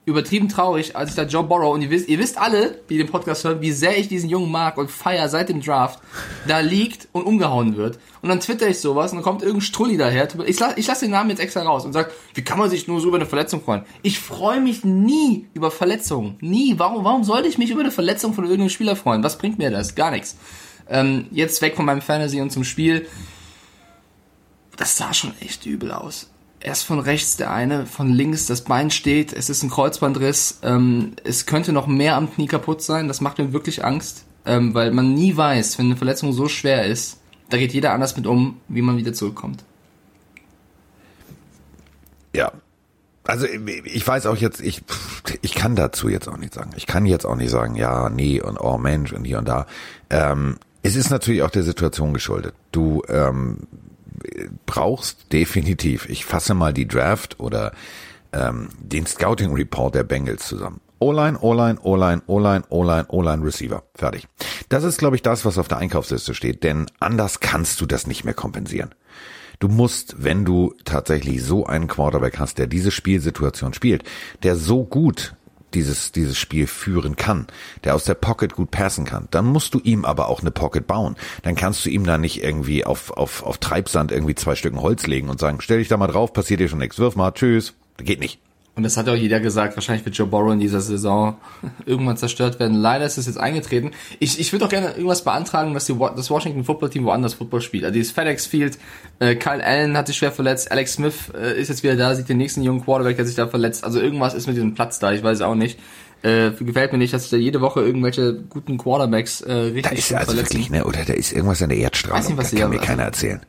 übertrieben traurig, als ich da Joe Burrow, und ihr wisst, ihr wisst alle, die den Podcast hören, wie sehr ich diesen Jungen mag und feier seit dem Draft, da liegt und umgehauen wird. Und dann twitter ich sowas und dann kommt irgendein Strulli daher. Ich lasse ich lass den Namen jetzt extra raus und sag, wie kann man sich nur so über eine Verletzung freuen? Ich freue mich nie über Verletzungen. Nie. Warum, warum sollte ich mich über eine Verletzung von irgendeinem Spieler freuen? Was bringt mir das? Gar nichts. Ähm, jetzt weg von meinem Fantasy und zum Spiel. Das sah schon echt übel aus. Erst von rechts der eine, von links das Bein steht, es ist ein Kreuzbandriss, ähm, es könnte noch mehr am Knie kaputt sein, das macht mir wirklich Angst, ähm, weil man nie weiß, wenn eine Verletzung so schwer ist, da geht jeder anders mit um, wie man wieder zurückkommt.
Ja. Also ich weiß auch jetzt, ich, ich kann dazu jetzt auch nicht sagen. Ich kann jetzt auch nicht sagen, ja, nee und oh Mensch und hier und da. Ähm, es ist natürlich auch der Situation geschuldet. Du ähm, brauchst definitiv, ich fasse mal die Draft oder ähm, den Scouting Report der Bengals zusammen. O-Line, O-Line, O-Line, O-Line, O-Line, O-Line, Receiver. Fertig. Das ist, glaube ich, das, was auf der Einkaufsliste steht, denn anders kannst du das nicht mehr kompensieren. Du musst, wenn du tatsächlich so einen Quarterback hast, der diese Spielsituation spielt, der so gut dieses, dieses Spiel führen kann, der aus der Pocket gut passen kann, dann musst du ihm aber auch eine Pocket bauen. Dann kannst du ihm da nicht irgendwie auf, auf, auf Treibsand irgendwie zwei Stücken Holz legen und sagen, stell dich da mal drauf, passiert dir schon nichts, wirf mal, tschüss. Geht nicht.
Und das hat ja auch jeder gesagt, wahrscheinlich wird Joe Burrow in dieser Saison irgendwann zerstört werden. Leider ist es jetzt eingetreten. Ich, ich würde auch gerne irgendwas beantragen, dass die, das Washington Football Team woanders Football spielt. Also dieses FedEx Field, äh, Kyle Allen hat sich schwer verletzt, Alex Smith äh, ist jetzt wieder da, sieht den nächsten jungen Quarterback, der sich da verletzt. Also irgendwas ist mit diesem Platz da, ich weiß es auch nicht. Äh, gefällt mir nicht, dass sich da jede Woche irgendwelche guten Quarterbacks äh, richtig
Da ist also
verletzen.
wirklich, ne, oder da ist irgendwas an der Erdstrahlung,
Weiß nicht, was
da kann mir keiner
also-
erzählen.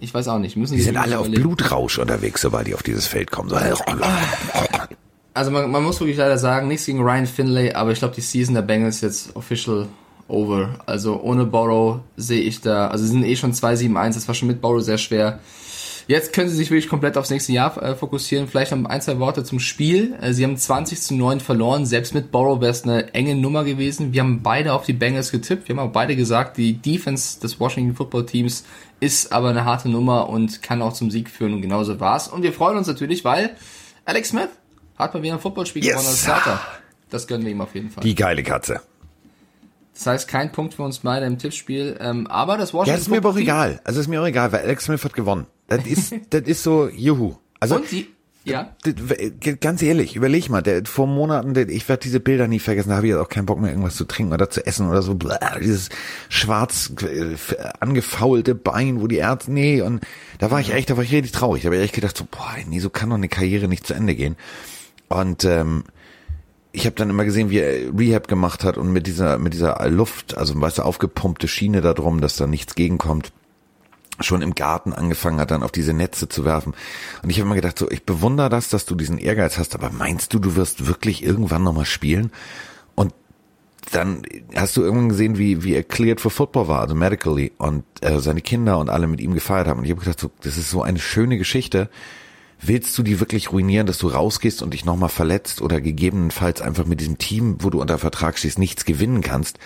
Ich weiß auch nicht. Müssen
Die sind alle auf
überlegen.
Blutrausch unterwegs, sobald die auf dieses Feld kommen. So,
Also man, man muss wirklich leider sagen, nichts gegen Ryan Finlay, aber ich glaube, die Season der Bengals ist jetzt official over. Also ohne Borrow sehe ich da, also sie sind eh schon 2-7-1, das war schon mit Borrow sehr schwer. Jetzt können sie sich wirklich komplett aufs nächste Jahr äh, fokussieren. Vielleicht noch ein, zwei Worte zum Spiel. Äh, sie haben 20 zu 9 verloren. Selbst mit Borrow wäre es eine enge Nummer gewesen. Wir haben beide auf die Bengals getippt. Wir haben auch beide gesagt, die Defense des Washington Football Teams ist aber eine harte Nummer und kann auch zum Sieg führen. Und genauso war's. Und wir freuen uns natürlich, weil Alex Smith hat mal wieder ein Footballspiel
Yes.
gewonnen als Starter. Das gönnen wir ihm auf jeden Fall.
Die geile Katze.
Das heißt, kein Punkt für uns beide im Tippspiel. Ähm, aber das Washington
Ja, ist mir aber auch egal. Also ist mir auch egal, weil Alex Smith hat gewonnen. Das ist, das ist so, juhu. Also,
Und die, ja.
ganz ehrlich, überleg mal, der, vor Monaten, der, ich werde diese Bilder nie vergessen, da habe ich jetzt auch keinen Bock mehr, irgendwas zu trinken oder zu essen oder so, blah, dieses schwarz äh, angefaulte Bein, wo die Ärzte, nee, und da war ich echt, da war ich richtig traurig. Da habe ich echt gedacht, so, boah, nee, so kann doch eine Karriere nicht zu Ende gehen. Und ähm, ich habe dann immer gesehen, wie er Rehab gemacht hat und mit dieser mit dieser Luft, also weißt du, aufgepumpte Schiene da drum, dass da nichts gegenkommt, schon im Garten angefangen hat, dann auf diese Netze zu werfen. Und ich habe immer gedacht, so, ich bewundere das, dass du diesen Ehrgeiz hast, aber meinst du, du wirst wirklich irgendwann nochmal spielen? Und dann hast du irgendwann gesehen, wie, wie er cleared for football war, also medically, und äh, seine Kinder und alle mit ihm gefeiert haben. Und ich habe gedacht, so, das ist so eine schöne Geschichte. Willst du die wirklich ruinieren, dass du rausgehst und dich nochmal verletzt oder gegebenenfalls einfach mit diesem Team, wo du unter Vertrag stehst, nichts gewinnen kannst?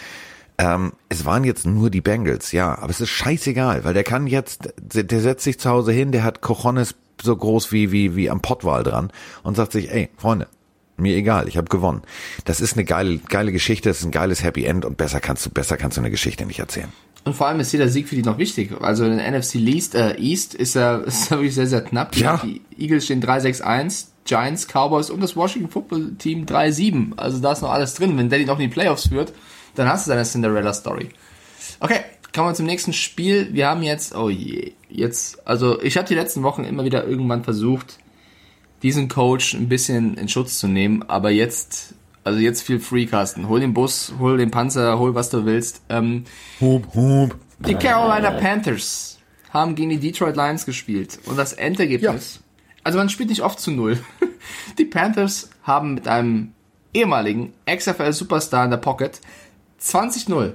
Ähm, es waren jetzt nur die Bengals, ja, aber es ist scheißegal, weil der kann jetzt, der setzt sich zu Hause hin, der hat Cojones so groß wie, wie, wie am Pottwal dran und sagt sich, ey, Freunde, mir egal, ich habe gewonnen. Das ist eine geile, geile Geschichte, das ist ein geiles Happy End und besser kannst du, besser kannst du eine Geschichte nicht erzählen.
Und vor allem ist jeder Sieg für die noch wichtig. Also in der NFC East, äh, East ist er, ist er wirklich sehr, sehr knapp. Die-
Ja.
Die Eagles stehen 3-6-1, Giants, Cowboys und das Washington Football Team 3-7. Also da ist noch alles drin. Wenn Daddy noch in die Playoffs führt, dann hast du deine Cinderella Story. Okay, kommen wir zum nächsten Spiel. Wir haben jetzt, oh je, jetzt, also ich habe die letzten Wochen immer wieder irgendwann versucht, diesen Coach ein bisschen in Schutz zu nehmen, aber jetzt Also jetzt viel Free, Carsten. Hol den Bus, hol den Panzer, hol was du willst. Ähm,
Hup, hup.
die Carolina Panthers haben gegen die Detroit Lions gespielt. Und das Endergebnis, also man spielt nicht oft zu null. Die Panthers haben mit einem ehemaligen XFL-Superstar in der Pocket 20-0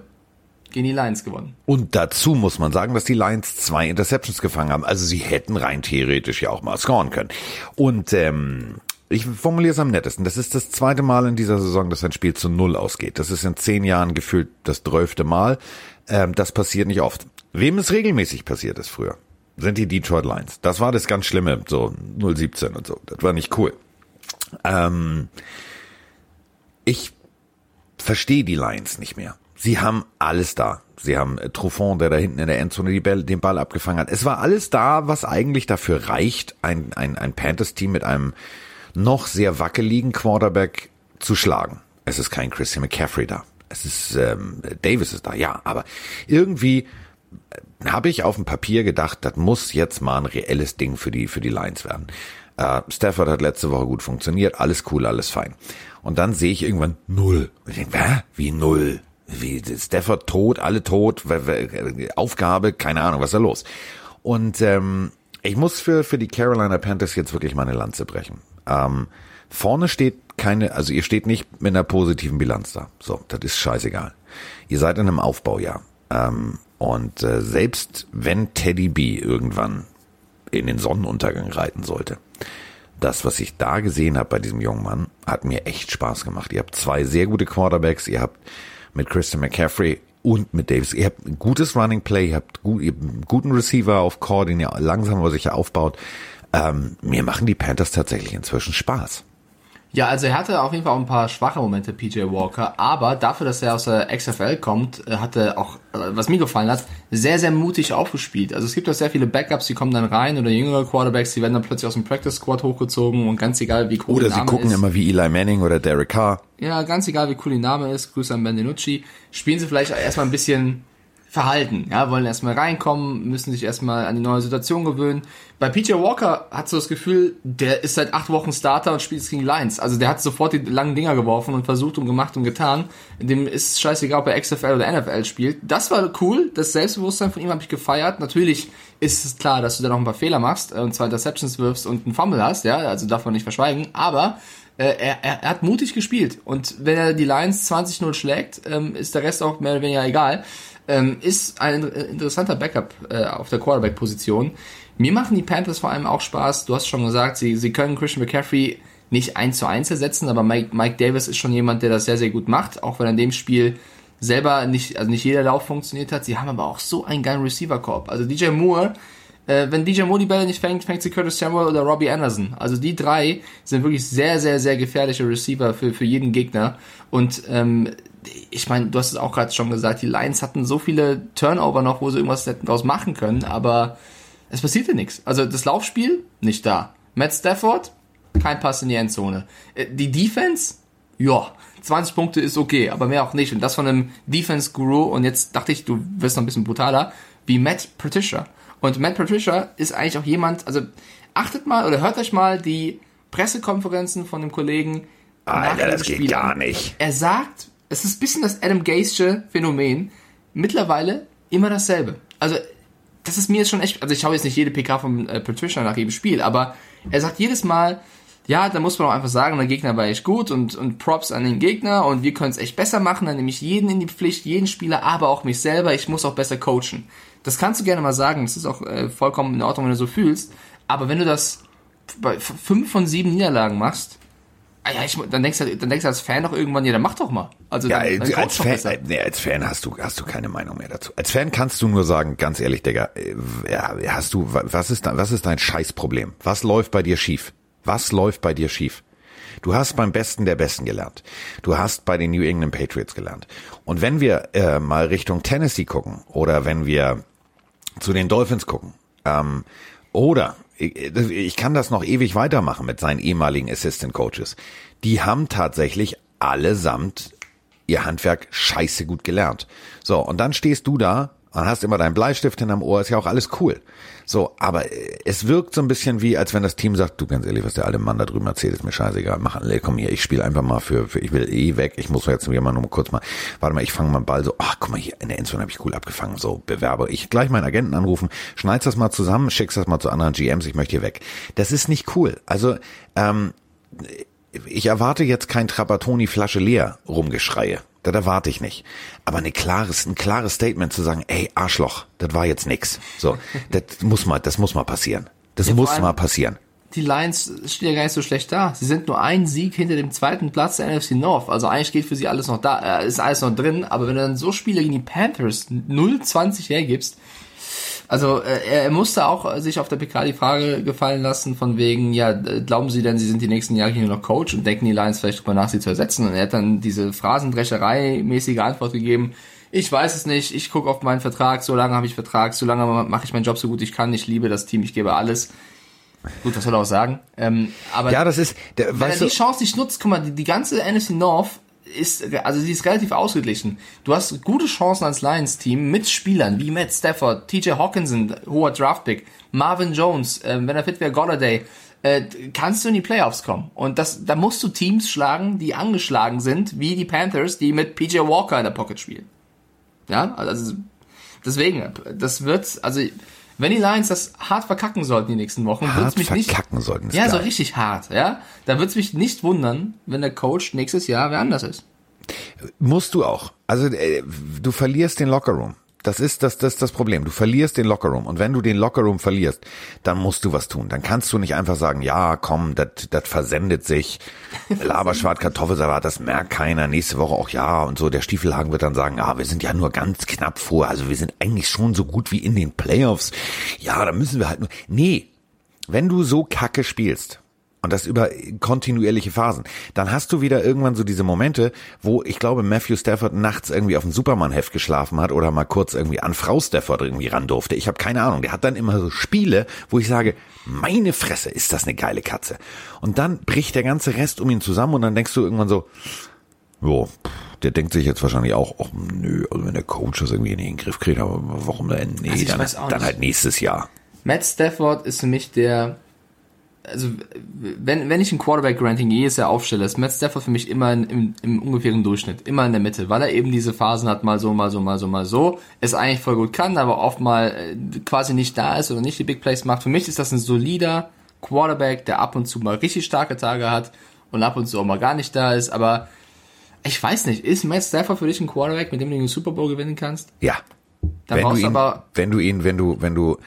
gegen die Lions gewonnen.
Und dazu muss man sagen, dass die Lions zwei Interceptions gefangen haben. Also sie hätten rein theoretisch ja auch mal scoren können. Und ähm, ich formuliere es am nettesten. Das ist das zweite Mal in dieser Saison, dass ein Spiel zu null ausgeht. Das ist in zehn Jahren gefühlt das zwölfte Mal. Ähm, das passiert nicht oft. Wem es regelmäßig passiert ist früher, sind die Detroit Lions. Das war das ganz Schlimme, so 017 und so. Das war nicht cool. Ähm, ich verstehe die Lions nicht mehr. Sie haben alles da. Sie haben äh, Truffon, der da hinten in der Endzone Ball, den Ball abgefangen hat. Es war alles da, was eigentlich dafür reicht, ein, ein, ein Panthers-Team mit einem noch sehr wackeligen Quarterback zu schlagen. Es ist kein Christian McCaffrey da. Es ist ähm, Davis ist da, ja, aber irgendwie habe ich auf dem Papier gedacht, das muss jetzt mal ein reelles Ding für die für die Lions werden. Äh, Stafford hat letzte Woche gut funktioniert, alles cool, alles fein. Und dann sehe ich irgendwann null. Und ich denke? Wie null? Wie Stafford tot, alle tot, Aufgabe, keine Ahnung, was ist da los? Und ähm, ich muss für für die Carolina Panthers jetzt wirklich meine Lanze brechen. Ähm, vorne steht keine, also ihr steht nicht mit einer positiven Bilanz da. So, das ist scheißegal. Ihr seid in einem Aufbaujahr. Ähm, und äh, selbst wenn Teddy B irgendwann in den Sonnenuntergang reiten sollte, das, was ich da gesehen habe bei diesem jungen Mann, hat mir echt Spaß gemacht. Ihr habt zwei sehr gute Quarterbacks, ihr habt mit Christian McCaffrey und mit Davis, ihr habt ein gutes Running Play, ihr habt, gut, ihr habt einen guten Receiver auf Core, den ihr langsam aber sicher aufbaut. Ähm, mir machen die Panthers tatsächlich inzwischen Spaß.
Ja, also er hatte auf jeden Fall auch ein paar schwache Momente, PJ Walker, aber dafür, dass er aus der XFL kommt, äh, hat er auch, äh, was mir gefallen hat, sehr, sehr mutig aufgespielt. Also es gibt auch sehr viele Backups, die kommen dann rein oder jüngere Quarterbacks, die werden dann plötzlich aus dem Practice Squad hochgezogen und ganz egal, wie cool
Oder
der
sie
Name
gucken
ist.
immer wie Eli Manning oder Derek Carr.
Ja, ganz egal, wie cool die Name ist, Grüße an Benvenucci, spielen sie vielleicht erstmal ein bisschen verhalten, ja, wollen erstmal reinkommen, müssen sich erstmal an die neue Situation gewöhnen. Bei PJ Walker hat so das Gefühl, der ist seit acht Wochen Starter und spielt gegen Lions. Also der hat sofort die langen Dinger geworfen und versucht und gemacht und getan. Dem ist scheißegal, ob er XFL oder NFL spielt. Das war cool, das Selbstbewusstsein von ihm habe ich gefeiert. Natürlich ist es klar, dass du da noch ein paar Fehler machst äh, und zwei Interceptions wirfst und einen Fumble hast, ja, also darf man nicht verschweigen, aber äh, er, er, er hat mutig gespielt und wenn er die Lions 20-0 schlägt, ähm, ist der Rest auch mehr oder weniger egal. Ähm, ist ein in- interessanter Backup äh, auf der Quarterback-Position. Mir machen die Panthers vor allem auch Spaß. Du hast schon gesagt, sie, sie können Christian McCaffrey nicht eins zu eins ersetzen, aber Mike, Mike Davis ist schon jemand, der das sehr, sehr gut macht, auch wenn er in dem Spiel selber nicht, also nicht jeder Lauf funktioniert hat. Sie haben aber auch so einen geilen Receiver-Korb. Also DJ Moore, äh, wenn DJ Moore die Bälle nicht fängt, fängt sie Curtis Samuel oder Robbie Anderson. Also die drei sind wirklich sehr, sehr, sehr gefährliche Receiver für, für jeden Gegner. Und ähm, ich meine, du hast es auch gerade schon gesagt, die Lions hatten so viele Turnover noch, wo sie irgendwas hätten draus machen können, aber es passierte nichts. Also das Laufspiel, nicht da. Matt Stafford, kein Pass in die Endzone. Äh, Die Defense, ja, 20 Punkte ist okay, aber mehr auch nicht. Und das von einem Defense-Guru, und jetzt dachte ich, du wirst noch ein bisschen brutaler, wie Matt Patricia. Und Matt Patricia ist eigentlich auch jemand, also achtet mal oder hört euch mal die Pressekonferenzen von dem Kollegen
Alter, das geht
Spiel
gar
an.
nicht.
Er sagt, es ist ein bisschen das Adam Gaze Phänomen, mittlerweile immer dasselbe. Also, das ist mir jetzt schon echt, also ich schaue jetzt nicht jede PK von äh, Patricia nach jedem Spiel, aber er sagt jedes Mal, ja, da muss man auch einfach sagen, der Gegner war echt gut und, und Props an den Gegner und wir können es echt besser machen, dann nehme ich jeden in die Pflicht, jeden Spieler, aber auch mich selber, ich muss auch besser coachen. Das kannst du gerne mal sagen, das ist auch äh, vollkommen in Ordnung, wenn du so fühlst, aber wenn du das bei fünf von sieben Niederlagen machst, ah ja, ich, dann denkst du, dann denkst du als Fan doch irgendwann, ja, dann mach doch mal. Also
Ja,
dann, dann
als,
coach doch
Fan,
besser.
nee, als Fan hast du, hast du keine Meinung mehr dazu. Als Fan kannst du nur sagen, ganz ehrlich, Digga, äh, ja, hast du, wa- was ist, was ist dein Scheißproblem? Was läuft bei dir schief? Was läuft bei dir schief? Du hast beim Besten der Besten gelernt. Du hast bei den New England Patriots gelernt. Und wenn wir äh, mal Richtung Tennessee gucken oder wenn wir zu den Dolphins gucken, ähm, oder ich, ich kann das noch ewig weitermachen mit seinen ehemaligen Assistant Coaches. Die haben tatsächlich allesamt ihr Handwerk scheiße gut gelernt. So, und dann stehst du da Und hast immer deinen Bleistift hinterm Ohr, ist ja auch alles cool. So, aber äh, es wirkt so ein bisschen wie, als wenn das Team sagt, du ganz ehrlich, was der alte Mann da drüben erzählt, ist mir scheißegal, mach, komm hier, ich spiele einfach mal für, für, ich will eh weg, ich muss jetzt wieder mal nur kurz mal, warte mal, ich fange mal einen Ball so, ach guck mal hier, in der Endzone habe ich cool abgefangen, so, Bewerber, ich gleich meinen Agenten anrufen, schneid's das mal zusammen, schickst das mal zu anderen GMs, ich möchte hier weg. Das ist nicht cool. Also, ähm, ich erwarte jetzt kein Trapattoni Flasche leer Rumgeschreie. Das erwarte ich nicht. Aber eine klares, ein klares Statement zu sagen, ey, Arschloch, das war jetzt nix. So, das muss mal, das muss mal passieren. Das
Ja,
muss mal passieren.
Die Lions stehen ja gar nicht so schlecht da. Sie sind nur ein Sieg hinter dem zweiten Platz der NFC North. Also eigentlich geht für sie alles noch da, äh, ist alles noch drin. Aber wenn du dann so Spiele gegen die Panthers 0-20 hergibst, also äh, er musste auch äh, sich auf der PK die Frage gefallen lassen von wegen, ja, glauben Sie denn, Sie sind die nächsten Jahre hier noch Coach? Und denken die Lions vielleicht drüber nach, Sie zu ersetzen? Und er hat dann diese Phrasendrescherei-mäßige Antwort gegeben, ich weiß es nicht, ich gucke auf meinen Vertrag, so lange habe ich Vertrag, so lange mache ich meinen Job so gut ich kann, ich liebe das Team, ich gebe alles. Gut, das soll er auch sagen. Ähm, aber
Ja, das ist, der,
wenn er die Chance nicht nutzt, guck mal, die, die ganze NFC North ist, also sie ist relativ ausgeglichen. Du hast gute Chancen als Lions-Team mit Spielern wie Matt Stafford, TJ Hawkinson, hoher Draftpick, Marvin Jones, äh, wenn er fit wäre, Golladay, äh, kannst du in die Playoffs kommen. Und das, da musst du Teams schlagen, die angeschlagen sind, wie die Panthers, die mit PJ Walker in der Pocket spielen. Ja, also deswegen, das wird, also wenn die Lions das hart verkacken sollten die nächsten Wochen,
Hart
wird's mich nicht
verkacken sollten, ist
ja, so
geil.
richtig hart, ja. Da wird's mich nicht wundern, wenn der Coach nächstes Jahr wer anders ist.
Musst du auch. Also äh, du verlierst den Lockerroom. Das ist das, das ist das Problem. Du verlierst den Lockerroom. Und wenn du den Lockerroom verlierst, dann musst du was tun. Dann kannst du nicht einfach sagen, ja, komm, das das versendet sich. Laberschwart, Kartoffelsalat, das merkt keiner. Nächste Woche auch ja und so. Der Stiefelhagen wird dann sagen, ah, wir sind ja nur ganz knapp vor. Also wir sind eigentlich schon so gut wie in den Playoffs. Ja, da müssen wir halt nur. Nee, wenn du so kacke spielst, und das über kontinuierliche Phasen. Dann hast du wieder irgendwann so diese Momente, wo ich glaube, Matthew Stafford nachts irgendwie auf dem Superman-Heft geschlafen hat oder mal kurz irgendwie an Frau Stafford irgendwie ran durfte. Ich habe keine Ahnung. Der hat dann immer so Spiele, wo ich sage, meine Fresse, ist das eine geile Katze. Und dann bricht der ganze Rest um ihn zusammen und dann denkst du irgendwann so, jo, der denkt sich jetzt wahrscheinlich auch, ach nö, also wenn der Coach das irgendwie in den Griff kriegt, aber warum denn? Nee,
Also
dann, dann halt nächstes Jahr.
Matt Stafford ist für mich der, also wenn, wenn ich ein Quarterback-Ranking jedes Jahr aufstelle, ist Matt Stafford für mich immer in, im, im ungefähren Durchschnitt, immer in der Mitte, weil er eben diese Phasen hat, mal so, mal so, mal so, mal so, es eigentlich voll gut kann, aber oft mal äh, quasi nicht da ist oder nicht die Big Plays macht. Für mich ist das ein solider Quarterback, der ab und zu mal richtig starke Tage hat und ab und zu auch mal gar nicht da ist, aber ich weiß nicht, ist Matt Stafford für dich ein Quarterback, mit dem du den Super Bowl gewinnen kannst?
Ja.
Da
wenn
brauchst du
ihn,
aber
wenn du ihn, wenn du, wenn du,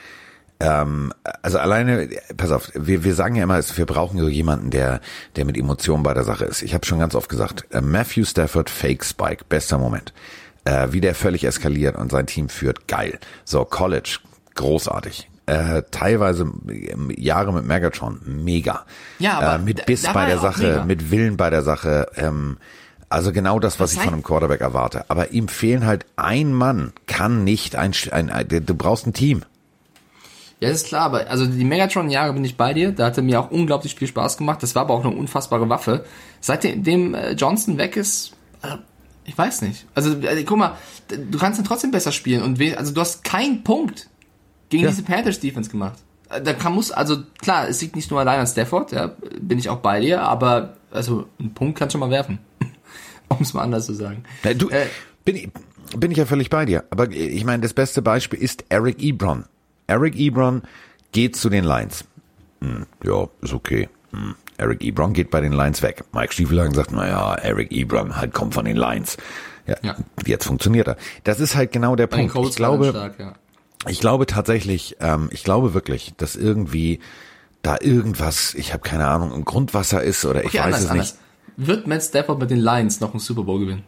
ähm, also alleine, pass auf, wir, wir sagen ja immer, wir brauchen so jemanden, der, der mit Emotionen bei der Sache ist. Ich habe schon ganz oft gesagt, äh, Matthew Stafford, Fake Spike, bester Moment. Äh, wie der völlig eskaliert und sein Team führt, geil. So, College, großartig. Äh, teilweise ähm, Jahre mit Megatron, mega.
Ja, aber
äh, mit Biss bei der
er
Sache,
mega.
mit Willen bei der Sache. Ähm, also genau das, was ich
sei-
von einem Quarterback erwarte. Aber ihm fehlen halt ein Mann, kann nicht ein, ein, ein du brauchst ein Team.
Ja, das ist klar, aber also die Megatron-Jahre bin ich bei dir. Da hatte mir auch unglaublich viel Spaß gemacht. Das war aber auch eine unfassbare Waffe. Seitdem äh, Johnson weg ist, äh, ich weiß nicht. Also äh, guck mal, du kannst dann trotzdem besser spielen und also du hast keinen Punkt gegen
Ja.
diese Panthers Defense gemacht. Äh, Da kann muss also klar, es liegt nicht nur allein an Stafford, ja, bin ich auch bei dir, aber also einen Punkt kannst du schon mal werfen, um es mal anders zu sagen.
Du,
Äh,
bin, bin ich ja völlig bei dir. Aber ich meine, das beste Beispiel ist Eric Ebron. Eric Ebron geht zu den Lions. Hm, ja, ist okay. Hm. Eric Ebron geht bei den Lions weg. Mike Stiefelhagen sagt, naja, Eric Ebron halt kommt von den Lions. Ja,
Ja.
jetzt funktioniert er. Das ist halt genau der
Bei
Punkt. Ich glaube,
stark, ja.
ich glaube tatsächlich, ähm, ich glaube wirklich, dass irgendwie da irgendwas, ich habe keine Ahnung, im Grundwasser ist oder ich
Okay,
weiß
anders,
es nicht.
anders. Wird Matt Stafford mit den Lions noch einen Super Bowl gewinnen?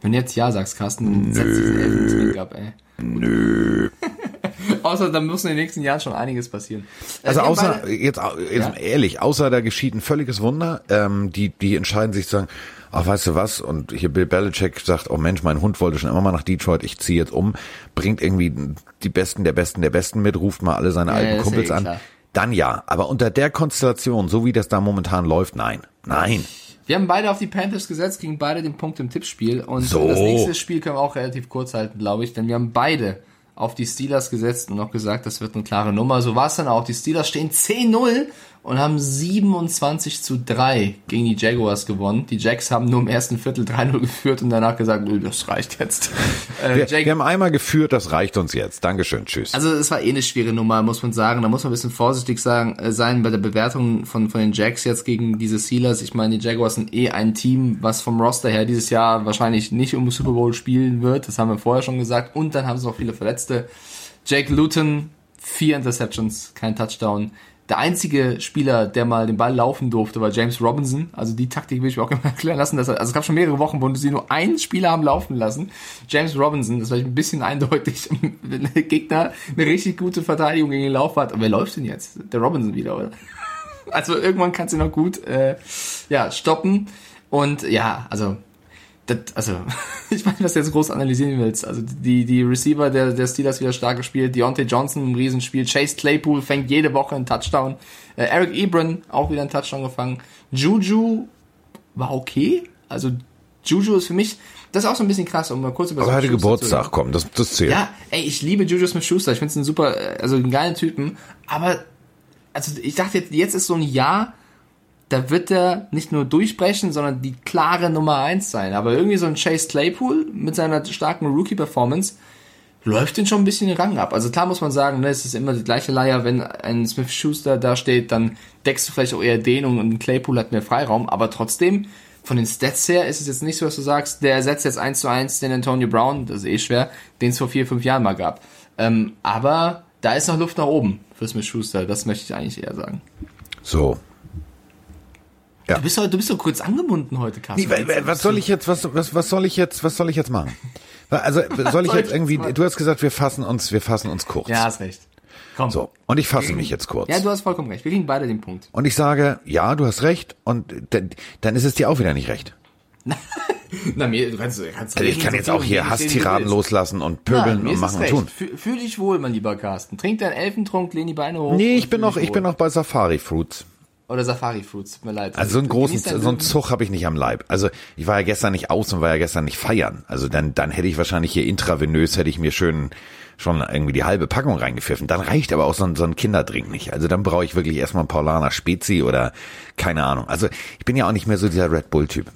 Wenn du jetzt Ja sagst, Carsten, dann setz diesen Elfentrink ab, ey.
Nö.
Außer dann muss in den nächsten Jahren schon einiges passieren. Äh,
Also
haben
außer, jetzt, jetzt
Ja?
ehrlich, außer da geschieht ein völliges Wunder, ähm, die, die entscheiden sich zu sagen, ach, weißt du was, und hier Bill Belichick sagt, oh Mensch, mein Hund wollte schon immer mal nach Detroit, ich ziehe jetzt um, bringt irgendwie die Besten der Besten der Besten mit, ruft mal alle seine
Ja,
alten Kumpels
eh
an, dann ja, aber unter der Konstellation, so wie das da momentan läuft, nein, nein.
Wir haben beide auf die Panthers gesetzt, gegen beide den Punkt im Tippspiel. Und
So.
das nächste Spiel können wir auch relativ kurz halten, glaube ich, denn wir haben beide auf die Steelers gesetzt und auch gesagt, das wird eine klare Nummer. So war es dann auch. Die Steelers stehen 10-0 und haben 27 zu 3 gegen die Jaguars gewonnen. Die Jacks haben nur im ersten Viertel 3-0 geführt und danach gesagt, nö, das reicht jetzt. Äh,
Wir, wir haben einmal geführt, das reicht uns jetzt. Dankeschön, tschüss.
also es war eh eine schwere Nummer, muss man sagen. Da muss man ein bisschen vorsichtig sagen, äh, sein bei der Bewertung von, von den Jacks jetzt gegen diese Steelers. Ich meine, die Jaguars sind eh ein Team, was vom Roster her dieses Jahr wahrscheinlich nicht um Super Bowl spielen wird. Das haben wir vorher schon gesagt. Und dann haben sie noch viele Verletzte. Jake Luton, vier Interceptions, kein Touchdown. Der einzige Spieler, der mal den Ball laufen durfte, war James Robinson. Also die Taktik will ich mir auch immer erklären lassen. Dass also es gab schon mehrere Wochen, wo sie nur einen Spieler haben laufen lassen. James Robinson, das war ein bisschen eindeutig, wenn der Gegner eine richtig gute Verteidigung gegen den Lauf hat. Und wer läuft denn jetzt? Der Robinson wieder, oder? Also irgendwann kannst du noch gut äh, ja, stoppen. Und ja, also das, also, ich weiß nicht, was du jetzt groß analysieren willst. Also die, die Receiver der, der Steelers wieder stark gespielt. Deontay Johnson im Riesenspiel. Chase Claypool fängt jede Woche einen Touchdown. Äh, Eric Ebron auch wieder einen Touchdown gefangen. Juju war okay. Also Juju ist für mich, das ist auch so ein bisschen krass, um mal kurz über
Aber heute Geburtstag, komm, das, das zählt.
Ja, ey, ich liebe Juju Smith-Schuster. Ich finde es ein super, äh, also einen geilen Typen. Aber, also ich dachte jetzt, jetzt ist so ein Jahr, da wird er nicht nur durchbrechen, sondern die klare Nummer eins sein. Aber irgendwie so ein Chase Claypool mit seiner starken Rookie-Performance läuft den schon ein bisschen den Rang ab. Also klar muss man sagen, ne, es ist immer die gleiche Leier, wenn ein Smith-Schuster da steht, dann deckst du vielleicht auch eher den und ein Claypool hat mehr Freiraum. Aber trotzdem, von den Stats her ist es jetzt nicht so, dass du sagst, der ersetzt jetzt eins zu eins den Antonio Brown, das ist eh schwer, den es vor vier, fünf Jahren mal gab. Ähm, aber da ist noch Luft nach oben für Smith-Schuster, das möchte ich eigentlich eher sagen.
So. Ja.
Du bist heute, du bist so kurz angebunden heute, Carsten.
Nee, wa- wa- was soll ich jetzt, was, was, was soll ich jetzt, was soll ich jetzt machen? Also, soll ich jetzt irgendwie, du hast gesagt, wir fassen uns, wir fassen uns kurz.
Ja, hast recht. Komm.
So. Und ich fasse mich jetzt kurz.
Ja, du hast vollkommen recht. Wir kriegen beide den Punkt.
Und ich sage, ja, du hast recht. Und dann, dann ist es dir auch wieder nicht recht.
Na, mir, du kannst, kannst
Also ich kann jetzt auch hier Hasstiraden loslassen und pöbeln und machen und tun.
Fühl, fühl dich wohl, mein lieber Carsten. Trink deinen Elfentrunk, lehn die Beine hoch.
Nee, ich bin noch, ich bin noch bei Safari Fruits.
Oder Safari Fruits, tut mir leid.
Also so einen großen, so einen. Zug habe ich nicht am Leib. Also ich war ja gestern nicht aus und war ja gestern nicht feiern. Also dann, dann hätte ich wahrscheinlich hier intravenös, hätte ich mir schön schon irgendwie die halbe Packung reingepfiffen. Dann reicht aber auch so ein, so ein Kinderdrink nicht. Also dann brauche ich wirklich erstmal einen Paulaner Spezi oder keine Ahnung. Also ich bin ja auch nicht mehr so dieser Red Bull Typ.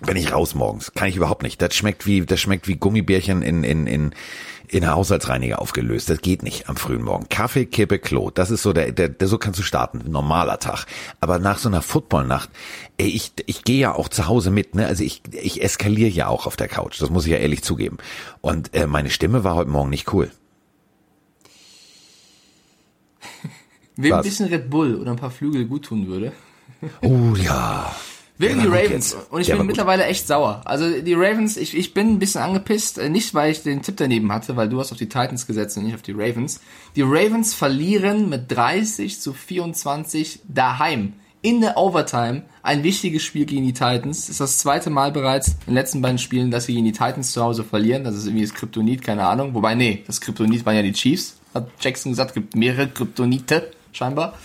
Wenn ich raus morgens, kann ich überhaupt nicht. Das schmeckt wie, das schmeckt wie Gummibärchen in, in, in, in einer Haushaltsreiniger aufgelöst. Das geht nicht am frühen Morgen. Kaffee, Kippe, Klo. Das ist so der, der, der so kannst du starten. Normaler Tag. Aber nach so einer Footballnacht, ey, ich, ich gehe ja auch zu Hause mit, ne? Also ich, ich eskaliere ja auch auf der Couch. Das muss ich ja ehrlich zugeben. Und äh, meine Stimme war heute Morgen nicht cool.
Wem ein bisschen Red Bull oder ein paar Flügel gut tun würde.
Oh ja. Der
die Ravens. Und ich bin mittlerweile echt sauer. Also die Ravens, ich, ich bin ein bisschen angepisst. äh, Nicht, weil ich den Tipp daneben hatte, weil du hast auf die Titans gesetzt und nicht auf die Ravens. Die Ravens verlieren mit 30 zu 24 daheim. In der Overtime ein wichtiges Spiel gegen die Titans. Das ist das zweite Mal bereits in den letzten beiden Spielen, dass sie gegen die Titans zu Hause verlieren. Das ist irgendwie das Kryptonit, keine Ahnung. Wobei, nee, das Kryptonit waren ja die Chiefs. Hat Jackson gesagt, gibt mehrere Kryptonite, scheinbar.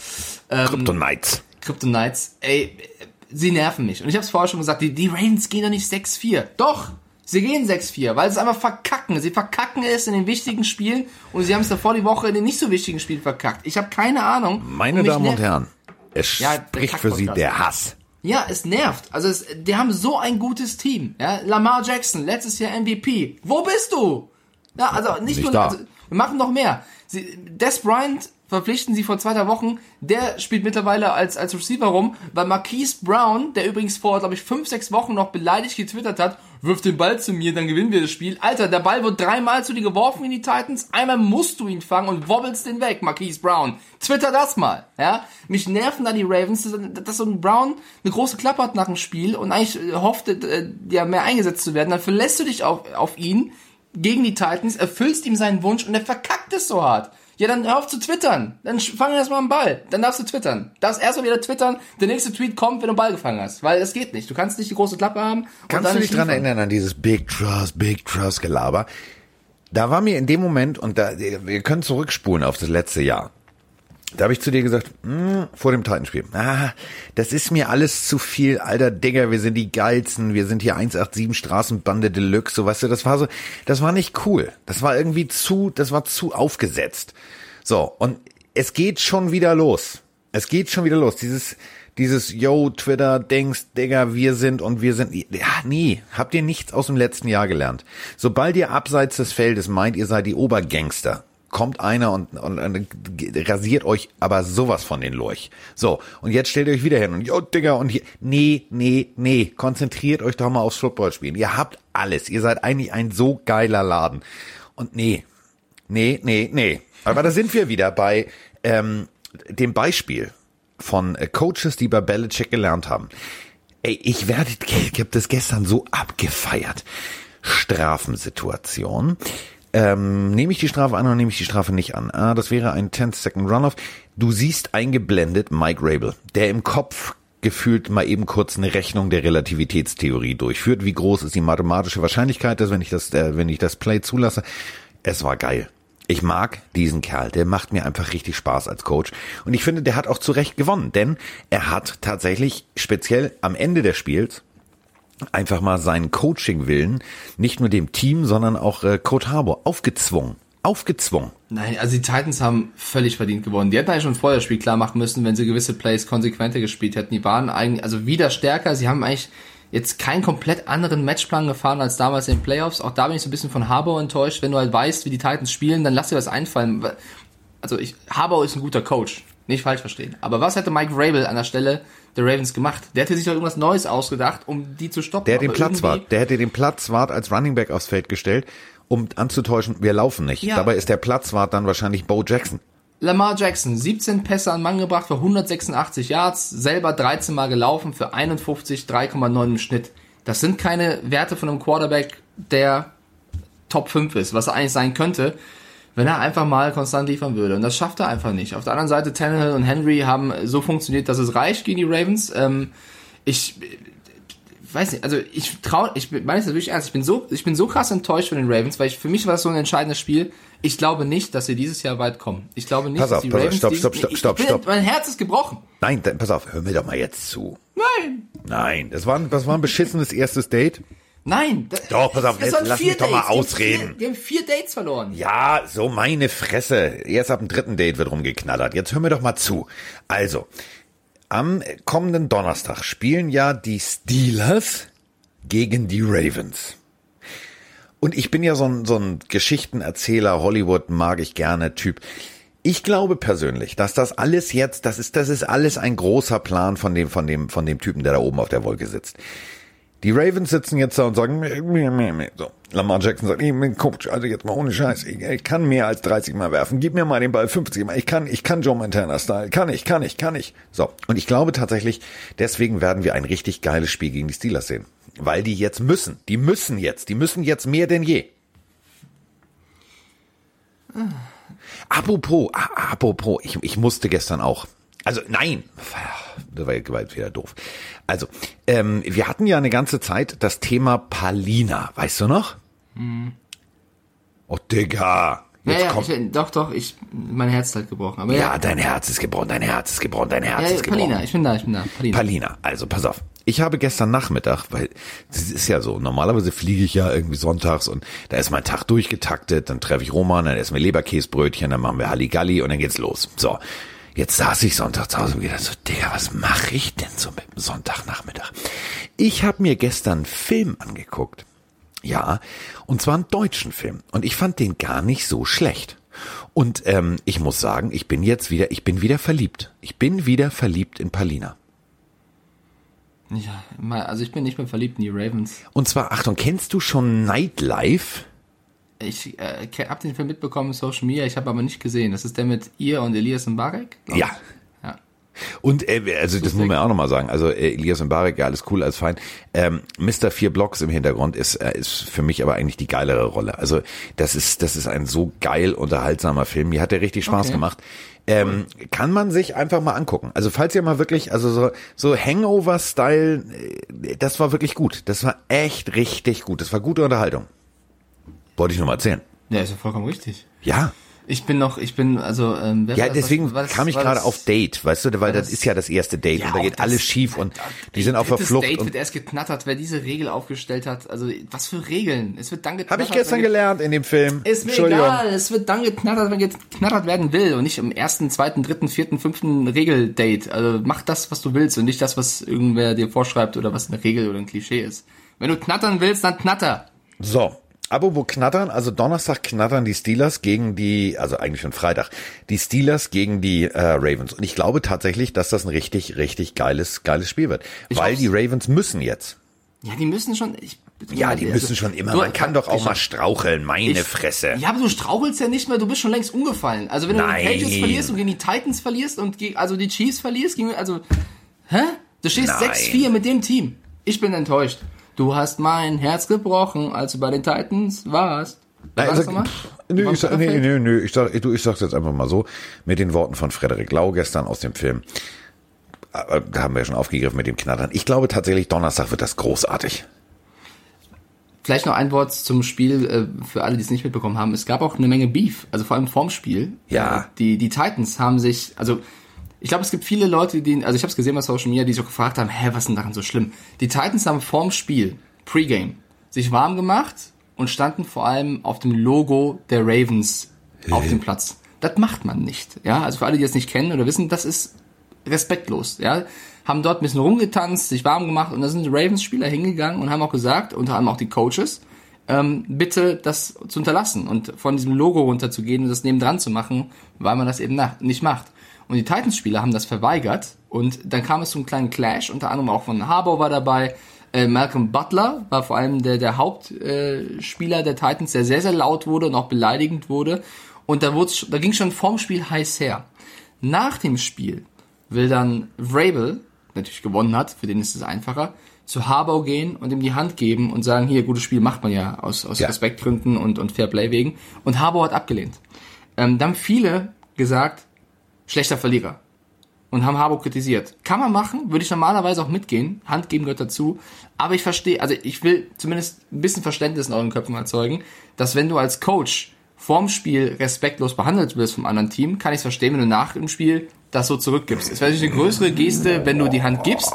Kryptonites.
Kryptonites, ey, sie nerven mich. Und ich habe es vorher schon gesagt, die, die Ravens gehen doch nicht 6-4. Doch, sie gehen 6-4, weil sie es einfach verkacken. Sie verkacken es in den wichtigen Spielen und sie haben es davor die Woche in den nicht so wichtigen Spielen verkackt. Ich habe keine Ahnung.
Meine Damen und Herren, es
Ja,
spricht für Sie der Hass.
Ja, es nervt. Also es, die haben so ein gutes Team. Ja, Lamar Jackson, letztes Jahr MVP. Wo bist du? Ja, also nicht,
Nicht
nur, also, wir machen noch mehr. Sie, Des Bryant verpflichten sie vor zwei drei Wochen. Der spielt mittlerweile als, als Receiver rum, weil Marquise Brown, der übrigens vor, glaube ich, fünf, sechs Wochen noch beleidigt getwittert hat, wirf den Ball zu mir, dann gewinnen wir das Spiel. Alter, der Ball wird dreimal zu dir geworfen in die Titans. Einmal musst du ihn fangen und wobbelst den weg, Marquise Brown. Twitter das mal, ja. Mich nerven da die Ravens, dass so ein Brown eine große Klappe hat nach dem Spiel und eigentlich hofft, äh, ja, mehr eingesetzt zu werden. Dann verlässt du dich auf, auf ihn gegen die Titans, erfüllst ihm seinen Wunsch und er verkackt es so hart. Ja, dann hör auf zu twittern. Dann fang erst mal am Ball. Dann darfst du twittern. Darfst erst mal wieder twittern. Der nächste Tweet kommt, wenn du einen Ball gefangen hast. Weil das geht nicht. Du kannst nicht die große Klappe haben.
Kannst du dich
nicht
dran erinnern an dieses Big Trust, Big Trust Gelaber? Da war mir in dem Moment, und da, wir können zurückspulen auf das letzte Jahr. Da habe ich zu dir gesagt, mh, vor dem Titanspiel, ah, das ist mir alles zu viel, alter Digger, wir sind die geilsten, wir sind hier 187 Straßenbande Deluxe, so weißt du, das war so, das war nicht cool. Das war irgendwie zu, das war zu aufgesetzt. So, und es geht schon wieder los. Es geht schon wieder los. Dieses, dieses Yo, Twitter, denkst, Digga, wir sind und wir sind. Ja, nee, habt ihr nichts aus dem letzten Jahr gelernt. Sobald ihr abseits des Feldes meint, ihr seid die Obergangster, kommt einer und, und, und rasiert euch aber sowas von den Lurch. So, und jetzt stellt ihr euch wieder hin und yo, Digga, und hier. Nee, nee, nee. Konzentriert euch doch mal aufs Footballspielen. Ihr habt alles. Ihr seid eigentlich ein so geiler Laden. Und nee, nee, nee, nee. Aber da sind wir wieder bei ähm, dem Beispiel von äh, Coaches, die bei Belichick gelernt haben. Ey, ich werde, ich habe das gestern so abgefeiert. Strafensituation. Ähm, nehme ich die Strafe an oder nehme ich die Strafe nicht an? Ah, das wäre ein 10-Second Runoff. Du siehst eingeblendet Mike Rabel, der im Kopf gefühlt mal eben kurz eine Rechnung der Relativitätstheorie durchführt. Wie groß ist die mathematische Wahrscheinlichkeit, dass wenn ich das, äh, wenn ich das Play zulasse? Es war geil. Ich mag diesen Kerl, der macht mir einfach richtig Spaß als Coach. Und ich finde, der hat auch zu Recht gewonnen, denn er hat tatsächlich speziell am Ende des Spiels einfach mal seinen Coaching-Willen nicht nur dem Team, sondern auch äh, Coach Harbour aufgezwungen. Aufgezwungen.
Nein, also die Titans haben völlig verdient gewonnen. Die hätten eigentlich schon vorher das Spiel klar machen müssen, wenn sie gewisse Plays konsequenter gespielt hätten. Die waren eigentlich, also wieder stärker. Sie haben eigentlich jetzt keinen komplett anderen Matchplan gefahren als damals in den Playoffs. Auch da bin ich so ein bisschen von Harbour enttäuscht. Wenn du halt weißt, wie die Titans spielen, dann lass dir was einfallen. Also ich, Harbour ist ein guter Coach. Nicht falsch verstehen. Aber was hätte Mike Rabel an der Stelle der Ravens gemacht? Der hätte sich doch irgendwas Neues ausgedacht, um die zu stoppen.
Der den Platzwart, der hätte den Platzwart als Running Back aufs Feld gestellt, um anzutäuschen, wir laufen nicht. Ja. Dabei ist der Platzwart dann wahrscheinlich Bo Jackson.
Lamar Jackson, 17 Pässe an Mann gebracht für 186 Yards, selber 13 Mal gelaufen für 51, 3,9 im Schnitt. Das sind keine Werte von einem Quarterback, der Top 5 ist, was er eigentlich sein könnte, wenn er einfach mal konstant liefern würde. Und das schafft er einfach nicht. Auf der anderen Seite, Tannehill und Henry haben so funktioniert, dass es reicht gegen die Ravens. Ähm, ich weiß nicht, also ich traue, ich meine es wirklich ernst, ich bin so, ich bin so krass enttäuscht von den Ravens, weil ich, für mich war das so ein entscheidendes Spiel. Ich glaube nicht, dass sie dieses Jahr weit kommen. Ich glaube nicht,
pass
dass
auf,
die
pass
Ravens.
auf, stopp, stopp, stopp, stopp, stopp.
Mein Herz ist gebrochen.
Nein, pass auf, hör mir doch mal jetzt zu.
Nein.
Nein, das war, ein- das war ein beschissenes erstes Date.
Nein. Das,
Doch, pass auf, jetzt lass mich doch mal
Dates. Die haben
ausreden.
Vier, die haben vier Dates verloren.
Ja, so meine Fresse. Erst ab dem dritten Date wird rumgeknallert. Jetzt hör mir doch mal zu. Also, am kommenden Donnerstag spielen ja die Steelers gegen die Ravens. Und ich bin ja so ein, so ein Geschichtenerzähler, Hollywood mag ich gerne Typ. Ich glaube persönlich, dass das alles jetzt, das ist, das ist alles ein großer Plan von dem, von dem, von dem Typen, der da oben auf der Wolke sitzt. Die Ravens sitzen jetzt da und sagen, so. Lamar Jackson sagt, ich bin Coach, also jetzt mal ohne Scheiß, ich, ich kann mehr als 30 Mal werfen, gib mir mal den Ball 50 Mal, ich kann, ich kann Joe Montana Style, kann ich, kann ich, kann ich. So. Und ich glaube tatsächlich, deswegen werden wir ein richtig geiles Spiel gegen die Steelers sehen. Weil die jetzt müssen, die müssen jetzt, die müssen jetzt mehr denn je. Apropos, a- apropos, ich, ich musste gestern auch. Also nein, das war jetzt wieder doof. Also, ähm, wir hatten ja eine ganze Zeit das Thema Palina, weißt du noch? Oh, Digga.
Ja,
Jetzt
ja,
kommt,
ich, doch, doch, ich, mein Herz hat gebrochen. Aber
ja, dein Herz ist gebrochen, dein Herz ist gebrochen, dein Herz
ja,
ist gebrochen.
Palina, ich bin da, ich bin da. Palina.
Palina, also pass auf. Ich habe gestern Nachmittag, weil es ist ja so, normalerweise fliege ich ja irgendwie sonntags und da ist mein Tag durchgetaktet, dann treffe ich Roman, dann essen wir Leberkäsbrötchen, dann machen wir Halligalli und dann geht's los. So, jetzt saß ich Sonntag zu Hause und gedacht so, Digga, was mache ich denn so mit dem Sonntagnachmittag? Ich habe mir gestern einen Film angeguckt. Ja, und zwar einen deutschen Film. Und ich fand den gar nicht so schlecht. Und ähm, ich muss sagen, ich bin jetzt wieder, ich bin wieder verliebt. Ich bin wieder verliebt in Palina.
Ja, also ich bin nicht mehr verliebt in die Ravens.
Und zwar, Achtung, kennst du schon Nightlife?
Ich äh, ke- hab den Film mitbekommen in Social Media, ich habe aber nicht gesehen. Das ist der mit ihr und Elias Mbarek? glaub
Ja.
Ja.
Und äh, also das muss man auch nochmal sagen. Also äh, Elias Mbarek, ja, alles cool, alles fein. Ähm, Mr. Vier Blocks im Hintergrund ist äh, ist für mich aber eigentlich die geilere Rolle. Also das ist das ist ein so geil unterhaltsamer Film. Mir hat der richtig Spaß
Okay.
gemacht. Ähm, Kann man sich einfach mal angucken. Also falls ihr mal wirklich, also so so Hangover-Style, äh, das war wirklich gut. Das war echt richtig gut. Das war gute Unterhaltung. Wollte ich nur mal erzählen.
Ja, ist ja vollkommen richtig.
Ja.
Ich bin noch, ich bin, also, ähm,
Ja, deswegen
War das-
kam ich gerade auf Date, weißt du, weil das,
das-
ist ja das erste Date und da geht
das-
alles schief und die sind auf der Flucht.
Date
Und
wird erst geknattert, wer diese Regel aufgestellt hat. Also, was für Regeln? Es wird dann geknattert.
habe ich gestern gelernt in dem Film.
Ist mir egal, es wird dann geknattert, wenn geknattert werden will und nicht im ersten, zweiten, dritten, vierten, fünften Regeldate. Also mach das, was du willst und nicht das, was irgendwer dir vorschreibt oder was eine Regel oder ein Klischee ist. Wenn du knattern willst, dann knatter.
So. Apropos knattern, also Donnerstag knattern die Steelers gegen die, also eigentlich schon Freitag, die Steelers gegen die äh, Ravens. Und ich glaube tatsächlich, dass das ein richtig, richtig geiles, geiles Spiel wird. weil
hoff's.
die Ravens müssen jetzt.
Ja, die müssen schon. Ich,
Ja, die
also,
müssen schon immer.
du-
Man kann doch auch
ich-
mal straucheln, meine
ich-
Fresse.
Ja, aber du strauchelst ja nicht mehr, du bist schon längst umgefallen. Also wenn du
Nein.
die Patriots verlierst und gegen die Titans verlierst und gegen, also die Chiefs verlierst, gegen, also, hä? Du stehst
Nein.
6-4 mit dem Team. Ich bin enttäuscht. Du hast mein Herz gebrochen, als du bei den Titans warst.
Nein, pff, nö, ich sag, nee, nö, nö, ich sag, du, ich sag's jetzt einfach mal so, mit den Worten von Frederik Lau gestern aus dem Film. Aber Da haben wir ja schon aufgegriffen mit dem Knattern. Ich glaube tatsächlich, Donnerstag wird das großartig.
Vielleicht noch ein Wort zum Spiel äh, für alle, die es nicht mitbekommen haben. Es gab auch eine Menge Beef, also vor allem vorm Spiel.
Ja.
Äh, Die, die Titans haben sich, also ich glaube, es gibt viele Leute, die, also ich habe es gesehen bei Social Media, die so gefragt haben, hä, was ist denn daran so schlimm? Die Titans haben vorm Spiel, Pre-Game, sich warm gemacht und standen vor allem auf dem Logo der Ravens auf dem Platz. Das macht man nicht. Ja, also für alle, die das nicht kennen oder wissen, das ist respektlos, ja. Haben dort ein bisschen rumgetanzt, sich warm gemacht und da sind die Ravens-Spieler hingegangen und haben auch gesagt, unter anderem auch die Coaches, ähm, bitte das zu unterlassen und von diesem Logo runterzugehen und das nebendran zu machen, weil man das eben nicht macht. Und die Titans-Spieler haben das verweigert und dann kam es zu einem kleinen Clash, unter anderem auch von Harbour war dabei, äh, Malcolm Butler war vor allem der, der Hauptspieler äh, der Titans, der sehr, sehr laut wurde und auch beleidigend wurde. Und da, da ging schon vorm Spiel heiß her. Nach dem Spiel will dann Vrabel, natürlich gewonnen hat, für den ist es einfacher, zu Harbaugh gehen und ihm die Hand geben und sagen, hier, gutes Spiel macht man ja aus, aus
Ja.
Respektgründen und, und Fairplay wegen. Und Harbaugh hat abgelehnt. Ähm, dann haben viele gesagt, schlechter Verlierer. Und haben Harbaugh kritisiert. Kann man machen, würde ich normalerweise auch mitgehen. Hand geben gehört dazu. Aber ich verstehe, also ich will zumindest ein bisschen Verständnis in euren Köpfen erzeugen, dass wenn du als Coach vorm Spiel respektlos behandelt wirst vom anderen Team, kann ich es verstehen, wenn du nach dem Spiel das so zurückgibst. Es wäre natürlich eine größere Geste, wenn du die Hand gibst.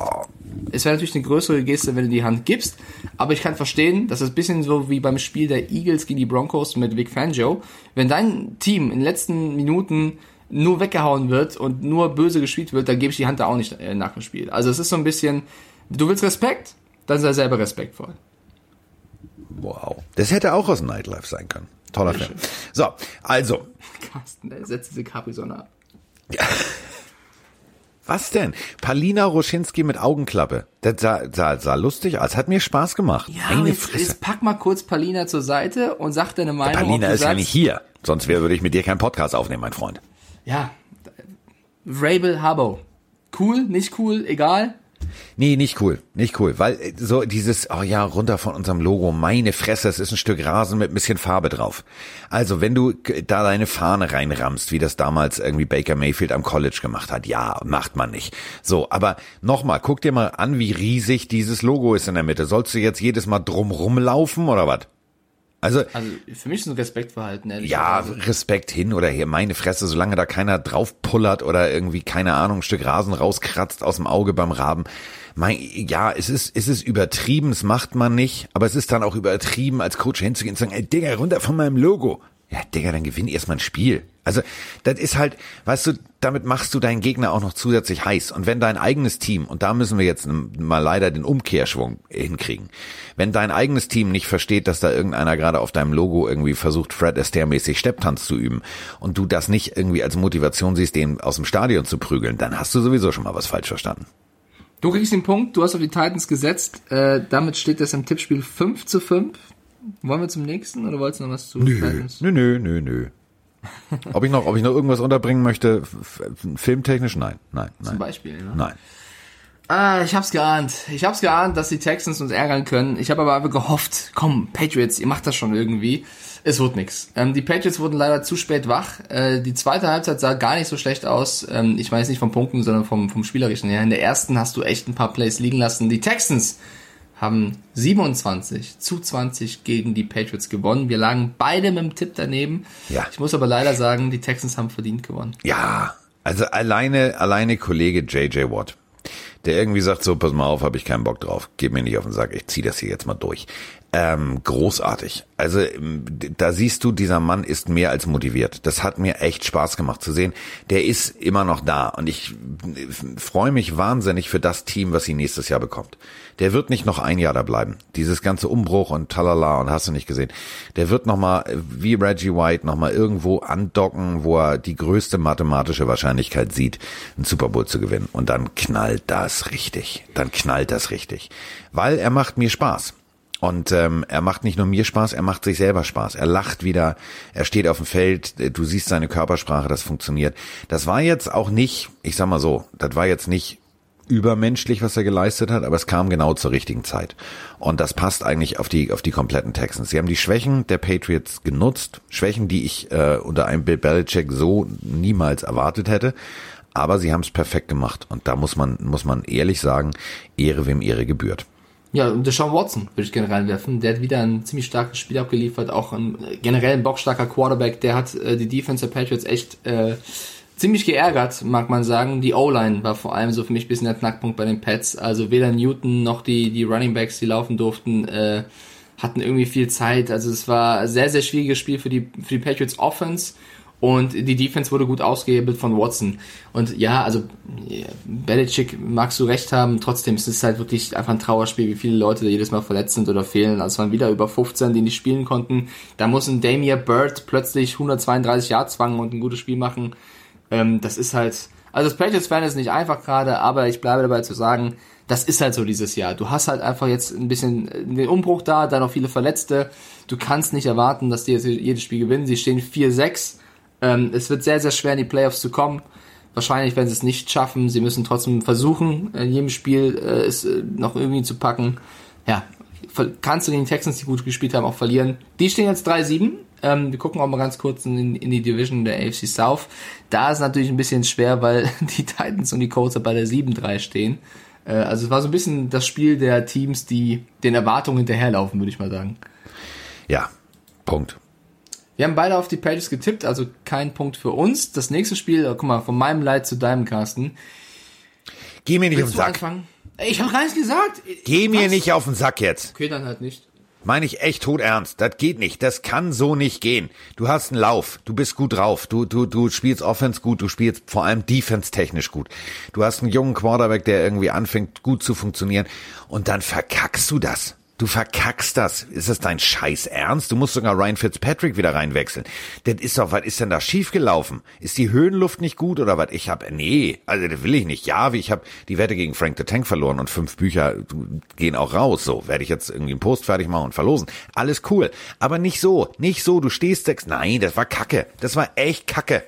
Es wäre natürlich eine größere Geste, wenn du die Hand gibst. Aber ich kann verstehen, dass es ein bisschen so wie beim Spiel der Eagles gegen die Broncos mit Vic Fangio. Wenn dein Team in den letzten Minuten nur weggehauen wird und nur böse gespielt wird, dann gebe ich die Hand da auch nicht äh, nach dem Spiel. Also es ist so ein bisschen, du willst Respekt, dann sei selber respektvoll.
Wow. Das hätte auch aus Nightlife sein können. Toller Film. So, also,
Carsten, der setzt diese Capri-Sonne ab.
was denn? Palina Roschinski mit Augenklappe. Das sah, sah, sah lustig aus. Hat mir Spaß gemacht.
Ja,
Meine
jetzt,
Fresse.
jetzt pack mal kurz Palina zur Seite und sag deine Meinung. ob
Palina ist ja
sagst-
nicht hier. Sonst wäre, würde ich mit dir keinen Podcast aufnehmen, mein Freund.
Ja, Rabel Harbour. Cool, nicht cool, egal.
Nee, nicht cool, nicht cool, weil äh, so dieses, oh ja, runter von unserem Logo, meine Fresse, es ist ein Stück Rasen mit ein bisschen Farbe drauf. Also, wenn du da deine Fahne reinrammst, wie das damals irgendwie Baker Mayfield am College gemacht hat, ja, macht man nicht. So, aber nochmal, guck dir mal an, wie riesig dieses Logo ist in der Mitte. Sollst du jetzt jedes Mal drum rumlaufen oder was? Also,
Also für mich ist ein Respektverhalten, ehrlich
ja,
gesagt.
Respekt hin oder her, meine Fresse, solange da keiner draufpullert oder irgendwie, keine Ahnung, ein Stück Rasen rauskratzt aus dem Auge beim Raben. Mein, ja, es ist, es ist übertrieben, das macht man nicht, aber es ist dann auch übertrieben, als Coach hinzugehen und zu sagen, ey, Digga, runter von meinem Logo. Ja, Digga, dann gewinn erstmal ein Spiel. Also, das ist halt, weißt du, damit machst du deinen Gegner auch noch zusätzlich heiß. Und wenn dein eigenes Team, und da müssen wir jetzt mal leider den Umkehrschwung hinkriegen, wenn dein eigenes Team nicht versteht, dass da irgendeiner gerade auf deinem Logo irgendwie versucht, Fred Astaire-mäßig Stepptanz zu üben, und du das nicht irgendwie als Motivation siehst, den aus dem Stadion zu prügeln, dann hast du sowieso schon mal was falsch verstanden.
Du kriegst den Punkt, du hast auf die Titans gesetzt. Äh, damit steht das im Tippspiel 5 zu 5. Wollen wir zum nächsten oder wolltest du noch was zu Titans?
Nö, nö, nö, nö. Ob ich noch, ob ich noch irgendwas unterbringen möchte, filmtechnisch? Nein, nein,
Zum
nein.
Beispiel, ne?
Nein.
Ah, ich hab's geahnt. Ich hab's geahnt, dass die Texans uns ärgern können. Ich habe aber einfach gehofft, komm, Patriots, ihr macht das schon irgendwie. Es wird nix. Ähm, die Patriots wurden leider zu spät wach. Äh, die zweite Halbzeit sah gar nicht so schlecht aus. Ähm, ich weiß nicht vom Punkten, sondern vom, vom Spielerischen her. In der ersten hast du echt ein paar Plays liegen lassen. Die Texans haben 27 zu 20 gegen die Patriots gewonnen. Wir lagen beide mit dem Tipp daneben.
Ja.
Ich muss aber leider sagen, die Texans haben verdient gewonnen.
Ja, also alleine, alleine Kollege JJ Watt, der irgendwie sagt, so, pass mal auf, habe ich keinen Bock drauf, gib mir nicht auf den Sack, ich zieh das hier jetzt mal durch. Ähm, großartig. Also ähm, da siehst du, dieser Mann ist mehr als motiviert. Das hat mir echt Spaß gemacht zu sehen. Der ist immer noch da und ich äh, freue mich wahnsinnig für das Team, was sie nächstes Jahr bekommt. Der wird nicht noch ein Jahr da bleiben. Dieses ganze Umbruch und talala und hast du nicht gesehen. Der wird noch mal wie Reggie White noch mal irgendwo andocken, wo er die größte mathematische Wahrscheinlichkeit sieht, einen Super Bowl zu gewinnen. Und dann knallt das richtig. Dann knallt das richtig, weil er macht mir Spaß. Und ähm, er macht nicht nur mir Spaß, er macht sich selber Spaß. Er lacht wieder, er steht auf dem Feld, du siehst seine Körpersprache, das funktioniert. Das war jetzt auch nicht, ich sag mal so, das war jetzt nicht übermenschlich, was er geleistet hat, aber es kam genau zur richtigen Zeit. Und das passt eigentlich auf die, auf die kompletten Texans. Sie haben die Schwächen der Patriots genutzt, Schwächen, die ich äh, unter einem Bill Belichick so niemals erwartet hätte. Aber sie haben es perfekt gemacht. Und da muss man, muss man ehrlich sagen, Ehre wem Ehre gebührt.
Ja, und Deshaun Watson würde ich gerne reinwerfen. Der hat wieder ein ziemlich starkes Spiel abgeliefert, auch ein generell ein bockstarker Quarterback. Der hat äh, die Defense der Patriots echt äh, ziemlich geärgert, mag man sagen. Die O-Line war vor allem so für mich ein bisschen der Knackpunkt bei den Pets. Also weder Newton noch die, die Running Backs, die laufen durften, äh, hatten irgendwie viel Zeit. Also es war ein sehr, sehr schwieriges Spiel für die, für die Patriots Offense. Und die Defense wurde gut ausgehebelt von Watson. Und ja, also Belichick magst du recht haben, trotzdem ist es halt wirklich einfach ein Trauerspiel, wie viele Leute da jedes Mal verletzt sind oder fehlen. Also es waren wieder über 15, die nicht spielen konnten. Da muss ein Damien Bird plötzlich 132 Yards fangen und ein gutes Spiel machen. Ähm, das ist halt, also das Patriots-Fan ist nicht einfach gerade, aber ich bleibe dabei zu sagen, das ist halt so dieses Jahr. Du hast halt einfach jetzt ein bisschen den Umbruch da, da noch viele Verletzte. Du kannst nicht erwarten, dass die jetzt jedes Spiel gewinnen. Sie stehen 4-6 ähm, es wird sehr, sehr schwer in die Playoffs zu kommen. Wahrscheinlich werden sie es nicht schaffen. Sie müssen trotzdem versuchen, in jedem Spiel äh, es äh, noch irgendwie zu packen. Ja, kannst du den Texans, die gut gespielt haben, auch verlieren. Die stehen jetzt 3-7. Ähm, wir gucken auch mal ganz kurz in, in, die Division der AFC South. Da ist natürlich ein bisschen schwer, weil die Titans und die Colts bei der 7-3 stehen. Äh, also es war so ein bisschen das Spiel der Teams, die den Erwartungen hinterherlaufen, würde ich mal sagen.
Ja, Punkt.
Wir haben beide auf die Pages getippt, also kein Punkt für uns. Das nächste Spiel, oh, guck mal, von meinem Leid zu deinem, Carsten.
Geh mir nicht Willst auf den Sack.
Anfangen? Ich habe gar nichts gesagt.
Geh Was? mir nicht auf den Sack jetzt.
Okay, dann halt nicht.
Meine ich echt tot ernst. Das geht nicht. Das kann so nicht gehen. Du hast einen Lauf. Du bist gut drauf. Du, du, du spielst Offense gut. Du spielst vor allem Defense technisch gut. Du hast einen jungen Quarterback, der irgendwie anfängt gut zu funktionieren. Und dann verkackst du das. Du verkackst das. Ist das dein Scheiß Ernst? Du musst sogar Ryan Fitzpatrick wieder reinwechseln. Das ist doch, was ist denn da schiefgelaufen? Ist die Höhenluft nicht gut oder was? Ich hab, nee, also das will ich nicht. Ja, wie ich habe die Wette gegen Frank the Tank verloren und fünf Bücher gehen auch raus. So, werde ich jetzt irgendwie einen Post fertig machen und verlosen. Alles cool. Aber nicht so, nicht so. Du stehst sechs. Nein, das war Kacke. Das war echt Kacke.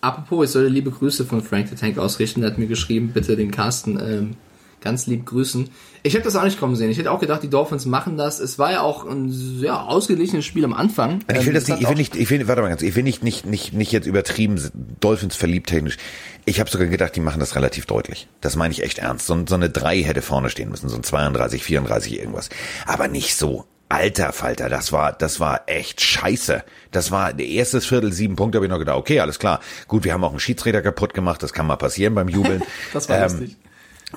Apropos, ich soll liebe Grüße von Frank the Tank ausrichten. Er hat mir geschrieben, bitte den Carsten ähm, ganz lieb grüßen. Ich hätte das auch nicht kommen sehen. Ich hätte auch gedacht, die Dolphins machen das. Es war ja auch ein sehr ausgeglichenes Spiel am Anfang.
Ich will ähm, das, nicht, ich will nicht, ich will, warte mal ganz, ich will nicht, nicht, nicht, nicht jetzt übertrieben Dolphins verliebt technisch. Ich habe sogar gedacht, die machen das relativ deutlich. Das meine ich echt ernst. So, so eine 3 hätte vorne stehen müssen, so ein 32, 34 irgendwas. Aber nicht so. Alter Falter, das war, das war echt scheiße. Das war der erste Viertel, sieben Punkte, habe ich noch gedacht, okay, alles klar. Gut, wir haben auch einen Schiedsrichter kaputt gemacht, das kann mal passieren beim Jubeln.
das war ähm, lustig.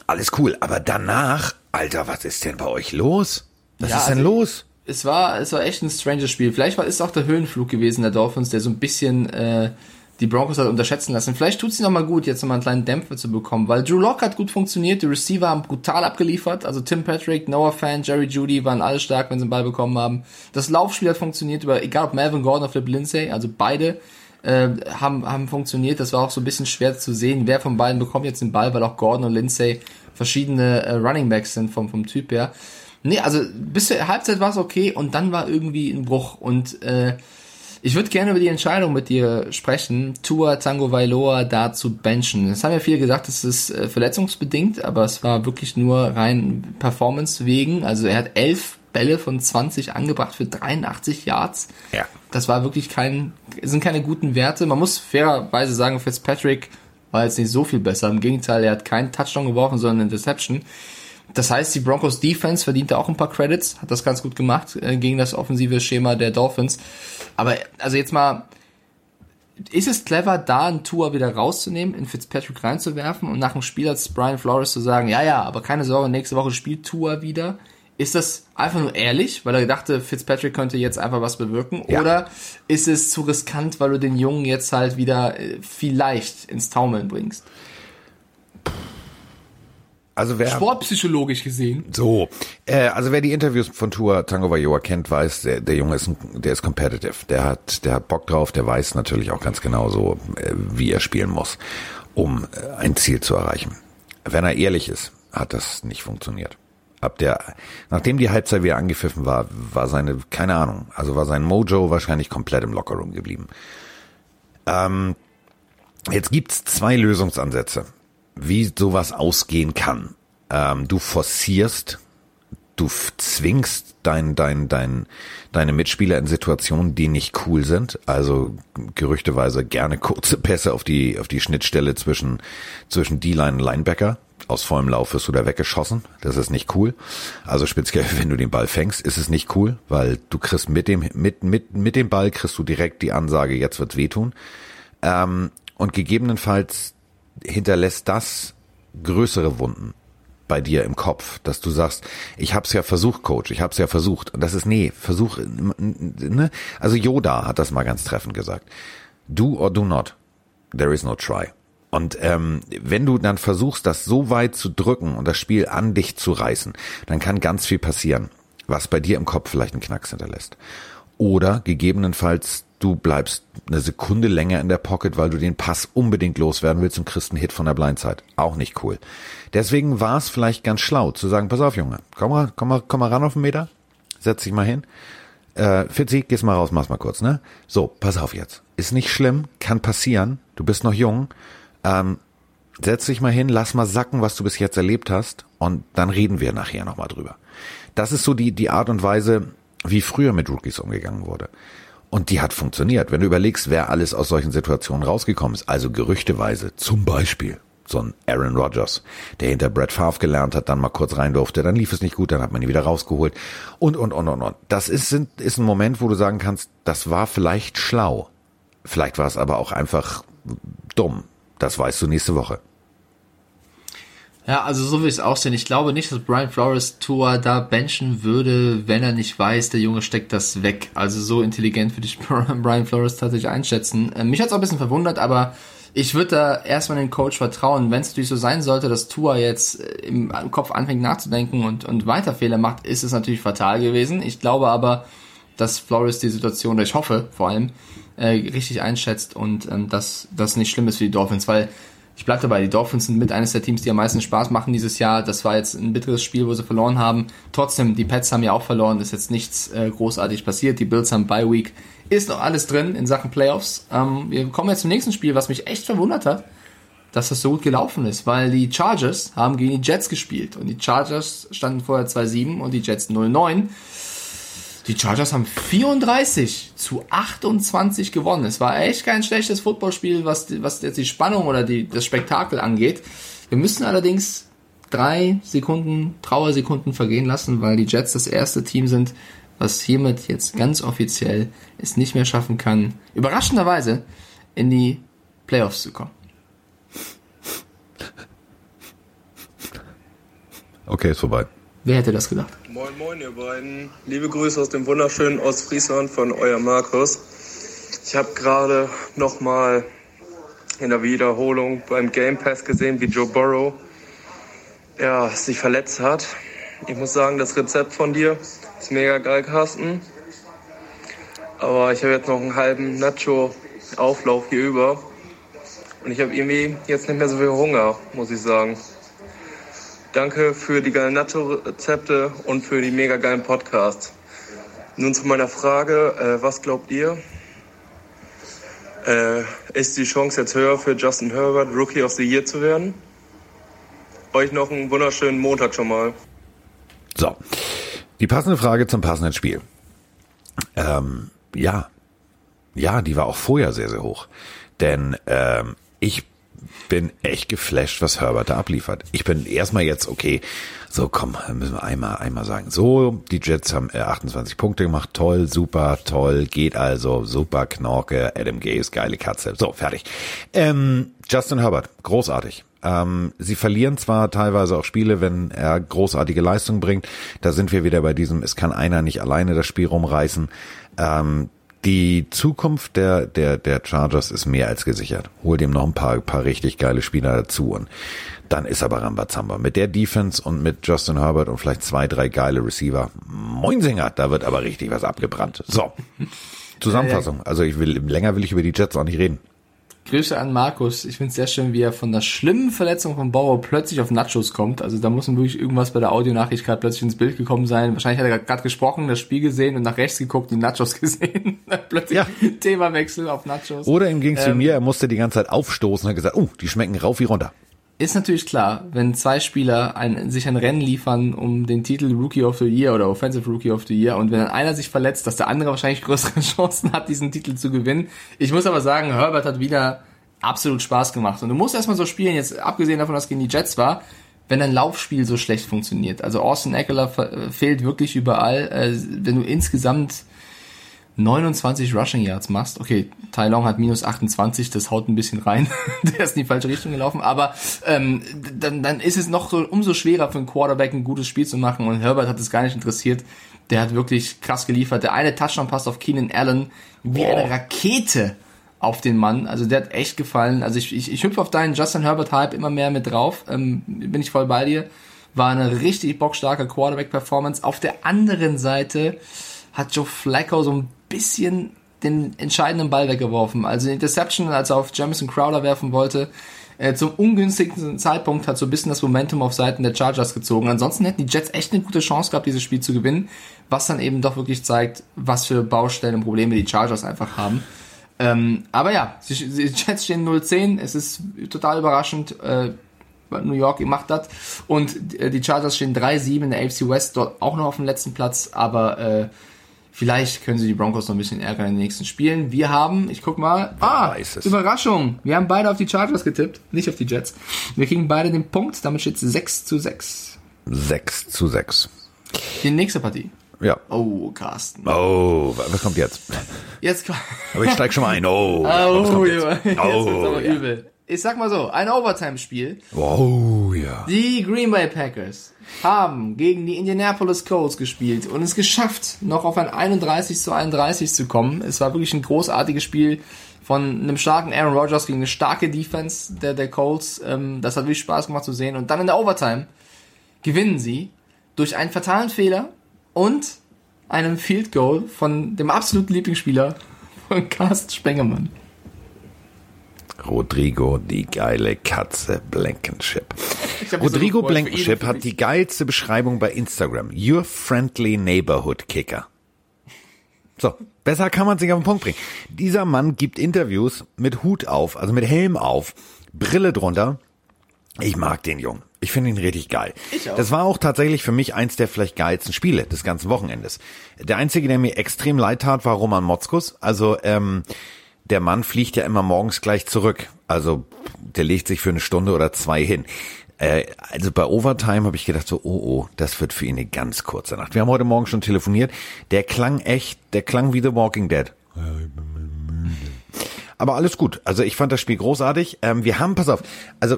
Alles cool, aber danach, Alter, was ist denn bei euch los? Was ja, ist denn also, los?
Es war, es war echt ein stranges Spiel. Vielleicht war es auch der Höhenflug gewesen der Dolphins, der so ein bisschen äh, die Broncos hat unterschätzen lassen. Vielleicht tut es noch mal gut, jetzt noch mal einen kleinen Dämpfer zu bekommen, weil Drew Lock hat gut funktioniert, die Receiver haben brutal abgeliefert. Also Tim Patrick, Noah Fan, Jerry Judy waren alle stark, wenn sie den Ball bekommen haben. Das Laufspiel hat funktioniert, über egal ob Melvin Gordon oder Flip Lindsay, also beide äh, haben, haben funktioniert. Das war auch so ein bisschen schwer zu sehen, wer von beiden bekommt jetzt den Ball, weil auch Gordon und Lindsay verschiedene äh, Running Backs sind vom, vom Typ her. Nee, also bis zur Halbzeit war es okay und dann war irgendwie ein Bruch und äh, ich würde gerne über die Entscheidung mit dir sprechen, Tua Tango Vailoa da zu benchen. Es haben ja viele gesagt, es ist äh, verletzungsbedingt, aber es war wirklich nur rein Performance wegen. Also er hat elf Bälle von 20 angebracht für 83 Yards.
Ja.
Das war wirklich kein, sind keine guten Werte. Man muss fairerweise sagen, Fitzpatrick war jetzt nicht so viel besser. Im Gegenteil, er hat keinen Touchdown geworfen, sondern eine Interception. Das heißt, die Broncos Defense verdiente auch ein paar Credits, hat das ganz gut gemacht äh, gegen das offensive Schema der Dolphins. Aber also jetzt mal, ist es clever, da einen Tour wieder rauszunehmen, in Fitzpatrick reinzuwerfen und nach dem Spiel als Brian Flores zu sagen, ja, ja, aber keine Sorge, nächste Woche spielt Tour wieder. Ist das einfach nur ehrlich, weil er dachte, Fitzpatrick könnte jetzt einfach was bewirken?
Ja.
Oder ist es zu riskant, weil du den Jungen jetzt halt wieder äh, vielleicht ins Taumeln bringst?
Also wer
Sportpsychologisch gesehen.
so, äh, also wer die Interviews von Tour Tango Vailoa kennt, weiß, der, der Junge ist ein, der ist competitive. Der hat der hat Bock drauf, der weiß natürlich auch ganz genau so, äh, wie er spielen muss, um äh, ein Ziel zu erreichen. Wenn er ehrlich ist, hat das nicht funktioniert. Ab der, nachdem die Halbzeit wieder angepfiffen war, war seine, keine Ahnung, also war sein Mojo wahrscheinlich komplett im Lockerroom geblieben. Ähm, jetzt gibt's zwei Lösungsansätze, wie sowas ausgehen kann. Ähm, du forcierst, du zwingst dein, dein, dein, deine Mitspieler in Situationen, die nicht cool sind. Also gerüchteweise gerne kurze Pässe auf die, auf die Schnittstelle zwischen, zwischen D-Line und Linebacker. Aus vollem Lauf wirst du da weggeschossen. Das ist nicht cool. Also speziell, wenn du den Ball fängst, ist es nicht cool, weil du kriegst mit dem, mit, mit, mit dem Ball kriegst du direkt die Ansage, jetzt wird's wehtun. Ähm, und gegebenenfalls hinterlässt das größere Wunden bei dir im Kopf, dass du sagst, ich hab's ja versucht, Coach, ich hab's ja versucht. Und das ist, nee, Versuch, ne? Also Yoda hat das mal ganz treffend gesagt. Do or do not. There is no try. Und ähm, wenn du dann versuchst, das so weit zu drücken und das Spiel an dich zu reißen, dann kann ganz viel passieren, was bei dir im Kopf vielleicht einen Knacks hinterlässt. Oder gegebenenfalls du bleibst eine Sekunde länger in der Pocket, weil du den Pass unbedingt loswerden willst und kriegst einen Hit von der Blindside. Auch nicht cool. Deswegen war es vielleicht ganz schlau zu sagen, pass auf, Junge, komm mal, komm mal, komm mal ran auf den Meter, setz dich mal hin. Äh, Fitzi, gehst mal raus, mach's mal kurz, ne? So, pass auf jetzt. Ist nicht schlimm, kann passieren. Du bist noch jung. Ähm, setz dich mal hin, lass mal sacken, was du bis jetzt erlebt hast und dann reden wir nachher nochmal drüber. Das ist so die, die Art und Weise, wie früher mit Rookies umgegangen wurde. Und die hat funktioniert. Wenn du überlegst, wer alles aus solchen Situationen rausgekommen ist, also gerüchteweise, zum Beispiel so ein Aaron Rodgers, der hinter Brett Favre gelernt hat, dann mal kurz rein durfte, dann lief es nicht gut, dann hat man ihn wieder rausgeholt und, und, und, und, und. Das ist, sind, ist ein Moment, wo du sagen kannst, das war vielleicht schlau. Vielleicht war es aber auch einfach dumm. Das weißt du nächste Woche.
Ja, also so will ich es auch sehen. Ich glaube nicht, dass Brian Flores Tour da benchen würde, wenn er nicht weiß, der Junge steckt das weg. Also so intelligent würde ich Brian Flores tatsächlich einschätzen. Äh, Mich hat es auch ein bisschen verwundert, aber ich würde da erstmal den Coach vertrauen. Wenn es natürlich so sein sollte, dass Tua jetzt äh, im Kopf anfängt nachzudenken und, und weiter Fehler macht, ist es natürlich fatal gewesen. Ich glaube aber, dass Flores die Situation, oder ich hoffe vor allem, äh, richtig einschätzt und ähm, dass das nicht schlimm ist für die Dolphins, weil ich bleibe dabei, die Dolphins sind mit eines der Teams, die am meisten Spaß machen dieses Jahr. Das war jetzt ein bitteres Spiel, wo sie verloren haben. Trotzdem, die Pets haben ja auch verloren, ist jetzt nichts äh, großartig passiert. Die Bills haben Bye Week. Ist noch alles drin in Sachen Playoffs. Ähm, wir kommen jetzt zum nächsten Spiel, was mich echt verwundert hat, dass das so gut gelaufen ist, weil die Chargers haben gegen die Jets gespielt und die Chargers standen vorher 2-7 und die Jets 0-9. Die Chargers haben 34 zu 28 gewonnen. Es war echt kein schlechtes Footballspiel, was, was jetzt die Spannung oder die, das Spektakel angeht. Wir müssen allerdings drei Sekunden, Trauersekunden vergehen lassen, weil die Jets das erste Team sind, was hiermit jetzt ganz offiziell es nicht mehr schaffen kann, überraschenderweise in die Playoffs zu kommen.
Okay, ist vorbei.
Wer hätte das gedacht?
Moin Moin ihr beiden. Liebe Grüße aus dem wunderschönen Ostfriesland von euer Markus. Ich habe gerade nochmal in der Wiederholung beim Game Pass gesehen, wie Joe Burrow ja, sich verletzt hat. Ich muss sagen, das Rezept von dir ist mega geil, Carsten. Aber ich habe jetzt noch einen halben Nacho-Auflauf hier über. Und ich habe irgendwie jetzt nicht mehr so viel Hunger, muss ich sagen. Danke für die geilen Nacho-Rezepte und für die mega geilen Podcasts. Nun zu meiner Frage, äh, was glaubt ihr? Äh, ist die Chance jetzt höher für Justin Herbert, Rookie of the Year zu werden? Euch noch einen wunderschönen Montag schon mal.
So, die passende Frage zum passenden Spiel. Ähm, ja, ja, die war auch vorher sehr, sehr hoch. Denn ähm, ich bin echt geflasht, was Herbert da abliefert. Ich bin erstmal jetzt, okay, so komm, müssen wir einmal, einmal sagen. So, die Jets haben äh, 28 Punkte gemacht, toll, super, toll, geht also, super, Knorke, Adam Gaze, geile Katze. So, fertig. Ähm, Justin Herbert, großartig. Ähm, sie verlieren zwar teilweise auch Spiele, wenn er großartige Leistung bringt. Da sind wir wieder bei diesem, es kann einer nicht alleine das Spiel rumreißen. Ähm, die Zukunft der, der, der Chargers ist mehr als gesichert. Hol dem noch ein paar, paar richtig geile Spieler dazu und dann ist aber Rambazamba. Mit der Defense und mit Justin Herbert und vielleicht zwei, drei geile Receiver. Moinsinger, da wird aber richtig was abgebrannt. So. Zusammenfassung. Also ich will, länger will ich über die Jets auch nicht reden.
Grüße an Markus. Ich finde es sehr schön, wie er von der schlimmen Verletzung von Bauer plötzlich auf Nachos kommt. Also da muss ihm wirklich irgendwas bei der Audionachricht gerade plötzlich ins Bild gekommen sein. Wahrscheinlich hat er gerade gesprochen, das Spiel gesehen und nach rechts geguckt, die Nachos gesehen. plötzlich ja. Themawechsel auf Nachos.
Oder ihm ging es ähm, wie mir, er musste die ganze Zeit aufstoßen und hat gesagt, oh, die schmecken rauf wie runter
ist natürlich klar, wenn zwei Spieler ein, sich ein Rennen liefern um den Titel Rookie of the Year oder Offensive Rookie of the Year und wenn dann einer sich verletzt, dass der andere wahrscheinlich größere Chancen hat, diesen Titel zu gewinnen. Ich muss aber sagen, Herbert hat wieder absolut Spaß gemacht. Und du musst erstmal so spielen, jetzt abgesehen davon, dass gegen die Jets war, wenn dein Laufspiel so schlecht funktioniert. Also Austin Eckler fehlt wirklich überall. Äh, wenn du insgesamt 29 Rushing Yards machst, okay, Tai Long hat minus 28, das haut ein bisschen rein, der ist in die falsche Richtung gelaufen, aber ähm, dann, dann ist es noch so umso schwerer für einen Quarterback ein gutes Spiel zu machen und Herbert hat es gar nicht interessiert. Der hat wirklich krass geliefert. Der eine Touchdown passt auf Keenan Allen wie oh. eine Rakete auf den Mann. Also der hat echt gefallen. Also ich, ich, ich hüpfe auf deinen Justin Herbert Hype immer mehr mit drauf. Ähm, bin ich voll bei dir. War eine richtig bockstarke Quarterback-Performance. Auf der anderen Seite hat Joe Flacco so ein bisschen den entscheidenden Ball weggeworfen. Also Interception, als er auf Jamison Crowder werfen wollte, äh, zum ungünstigsten Zeitpunkt hat so ein bisschen das Momentum auf Seiten der Chargers gezogen. Ansonsten hätten die Jets echt eine gute Chance gehabt, dieses Spiel zu gewinnen, was dann eben doch wirklich zeigt, was für Baustellen und Probleme die Chargers einfach haben. Ähm, aber ja, die Jets stehen 0-10, es ist total überraschend. Äh, New York macht das. Und äh, die Chargers stehen 3-7 in der AFC West, dort auch noch auf dem letzten Platz, aber äh, Vielleicht können sie die Broncos noch ein bisschen ärgern in den nächsten Spielen. Wir haben, ich guck mal, Wer ah, Überraschung. Wir haben beide auf die Chargers getippt, nicht auf die Jets. Wir kriegen beide den Punkt, damit steht es 6 zu 6.
6 zu 6.
Die nächste Partie.
Ja.
Oh, Carsten.
Oh, was kommt jetzt?
Jetzt kommt.
Aber ich steig schon mal ein. Oh,
oh, jetzt? Jetzt oh, aber ja. übel. Ich sag mal so, ein Overtime-Spiel.
Oh, ja.
Die Green Bay Packers haben gegen die Indianapolis Colts gespielt und es geschafft, noch auf ein 31 zu 31 zu kommen. Es war wirklich ein großartiges Spiel von einem starken Aaron Rodgers gegen eine starke Defense der, der Colts. Ähm, das hat wirklich Spaß gemacht zu sehen. Und dann in der Overtime gewinnen sie durch einen fatalen Fehler und einem Field Goal von dem absoluten Lieblingsspieler von Carsten Spengemann.
Rodrigo, die geile Katze Blankenship. Rodrigo so Blankenship hat die geilste Beschreibung bei Instagram. Your friendly neighborhood kicker. So, besser kann man sich auf den Punkt bringen. Dieser Mann gibt Interviews mit Hut auf, also mit Helm auf, Brille drunter. Ich mag den Jungen. Ich finde ihn richtig geil. Ich auch. Das war auch tatsächlich für mich eins der vielleicht geilsten Spiele des ganzen Wochenendes. Der einzige, der mir extrem leid tat, war Roman Motzkus. Also ähm, der Mann fliegt ja immer morgens gleich zurück. Also der legt sich für eine Stunde oder zwei hin. Äh, also bei Overtime habe ich gedacht so, oh oh, das wird für ihn eine ganz kurze Nacht. Wir haben heute Morgen schon telefoniert. Der klang echt, der klang wie The Walking Dead. Aber alles gut. Also ich fand das Spiel großartig. Ähm, wir haben, pass auf, also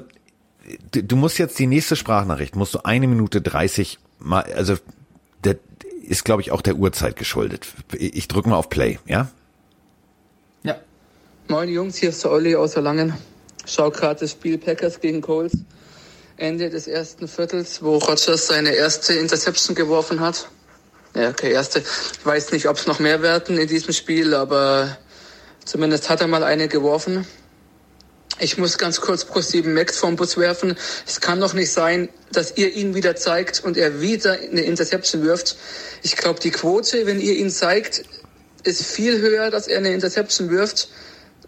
du, musst jetzt die nächste Sprachnachricht, musst du eine Minute dreißig mal, also der ist glaube ich auch der Uhrzeit geschuldet. Ich drücke mal auf Play, ja?
Moin Jungs, hier ist der Olli aus Erlangen. Schau gerade das Spiel Packers gegen Colts. Ende des ersten Viertels, wo Rodgers seine erste Interception geworfen hat. Ja, okay, erste. Ich weiß nicht, ob es noch mehr werden in diesem Spiel, aber zumindest hat er mal eine geworfen. Ich muss ganz kurz Pro 7 Max vom Bus werfen. Es kann doch nicht sein, dass ihr ihn wieder zeigt und er wieder eine Interception wirft. Ich glaube, die Quote, wenn ihr ihn zeigt, ist viel höher, dass er eine Interception wirft,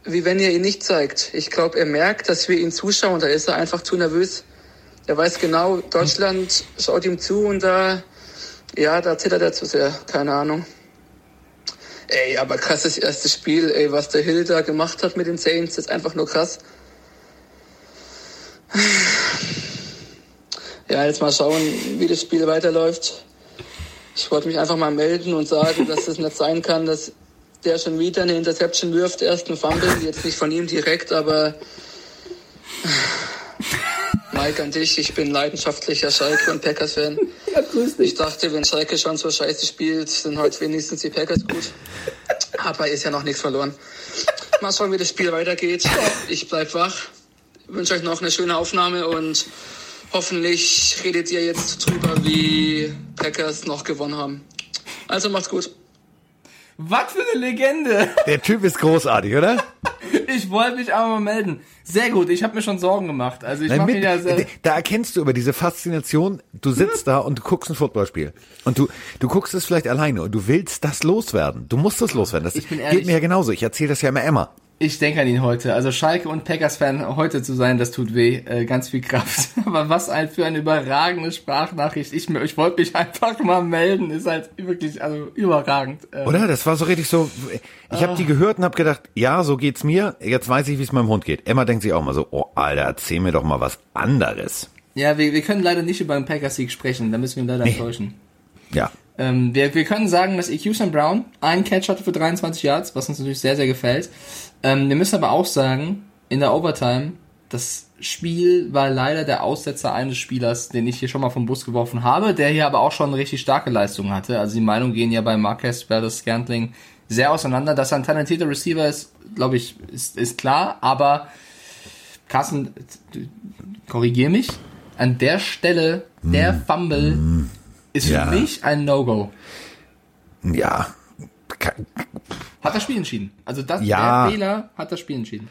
wie wenn ihr ihn nicht zeigt. Ich glaube, er merkt, dass wir ihn zuschauen, da ist er einfach zu nervös. Er weiß genau, Deutschland schaut ihm zu und da, ja, da zittert er zu sehr, keine Ahnung. Ey, aber krasses erstes Spiel, ey, was der Hill da gemacht hat mit den Saints, ist einfach nur krass. Ja, jetzt mal schauen, wie das Spiel weiterläuft. Ich wollte mich einfach mal melden und sagen, dass es nicht sein kann, dass der schon wieder eine Interception wirft, erst ein Fumble, jetzt nicht von ihm direkt, aber Mike an dich, ich bin leidenschaftlicher Schalke und Packers-Fan. Ich dachte, wenn Schalke schon so scheiße spielt, sind heute wenigstens die Packers gut. Aber ist ja noch nichts verloren. Mal schauen, wie das Spiel weitergeht. Ich bleib wach. Wünsche euch noch eine schöne Aufnahme und hoffentlich redet ihr jetzt drüber, wie Packers noch gewonnen haben. Also macht's gut.
Was für eine Legende!
Der Typ ist großartig, oder?
Ich wollte mich aber mal melden. Sehr gut, ich habe mir schon Sorgen gemacht. Also ich
Nein, mit,
ja sehr...
da erkennst du über diese Faszination, du sitzt da und du guckst ein Footballspiel. Und du, du guckst es vielleicht alleine und du willst das loswerden. Du musst es loswerden. Das
Ich bin
geht
ehrlich.
mir ja genauso. Ich erzähle das ja immer Emma.
Ich denke an ihn heute. Also Schalke und Packers-Fan heute zu sein, das tut weh. Äh, ganz viel Kraft. Aber was ein für eine überragende Sprachnachricht. Ich, ich wollte mich einfach mal melden. Ist halt wirklich also überragend. Äh,
Oder? Das war so richtig so. Ich habe die gehört und habe gedacht, ja, so geht's mir. Jetzt weiß ich, wie es meinem Hund geht. Emma denkt sich auch mal so, oh Alter, erzähl mir doch mal was anderes.
Ja, wir, wir können leider nicht über den Packers-Sieg sprechen. Da müssen wir ihn leider enttäuschen.
Ja.
Ähm, wir, wir können sagen, dass Houston Brown einen Catch hatte für 23 Yards, was uns natürlich sehr, sehr gefällt. Ähm, wir müssen aber auch sagen, in der Overtime, das Spiel war leider der Aussetzer eines Spielers, den ich hier schon mal vom Bus geworfen habe, der hier aber auch schon eine richtig starke Leistung hatte. Also die Meinungen gehen ja bei Marquez Valdez Scantling sehr auseinander. Dass er ein talentierter Receiver ist, glaube ich, ist, ist klar, aber Carsten, korrigier mich, an der Stelle, der Fumble ist für
Ja.
mich ein No-Go.
Ja.
Hat das Spiel entschieden. Also das,
Ja.
der Fehler hat das Spiel entschieden.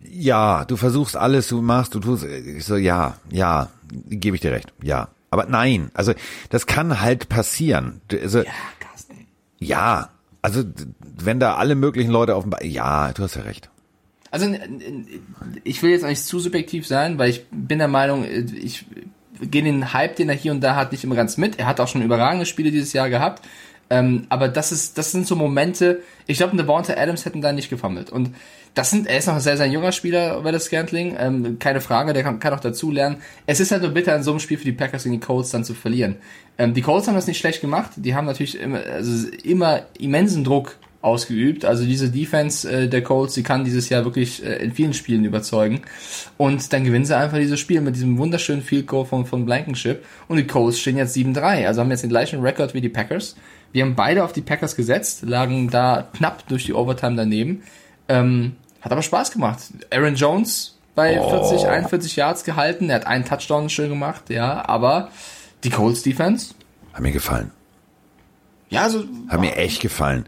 Ja, du versuchst alles, du machst, du tust, ich so, ja, ja, gebe ich dir recht, ja. Aber nein, also das kann halt passieren. Also,
Ja, Carsten.
ja, also wenn da alle möglichen Leute auf dem, ba ja, du hast ja recht.
Also ich will jetzt nicht zu subjektiv sein, weil ich bin der Meinung, äh, ich gehe den Hype, den er hier und da hat, nicht immer ganz mit. Er hat auch schon überragende Spiele dieses Jahr gehabt. Ähm, aber das ist, das sind so Momente, ich glaube, Devonta Adams hätten da nicht gefummelt. Und das sind, er ist noch ein sehr, sehr junger Spieler, Welles Scantling, ähm, keine Frage, der kann, kann auch dazu lernen. Es ist halt nur bitter, in so einem Spiel für die Packers gegen die Colts dann zu verlieren. Ähm, die Colts haben das nicht schlecht gemacht, die haben natürlich immer, also immer immensen Druck ausgeübt. Also diese Defense äh, der Colts, die kann dieses Jahr wirklich äh, in vielen Spielen überzeugen. Und dann gewinnen sie einfach dieses Spiel mit diesem wunderschönen Field Goal von, von Blankenship. Und die Colts stehen jetzt 7-3, also haben jetzt den gleichen Rekord wie die Packers. Wir haben beide auf die Packers gesetzt, lagen da knapp durch die Overtime daneben. Ähm, hat aber Spaß gemacht. Aaron Jones bei 40, 41 Yards gehalten. Er hat einen Touchdown schön gemacht, ja. Aber die Colts Defense,
Hat mir gefallen.
ja, also
Hat mir echt gefallen.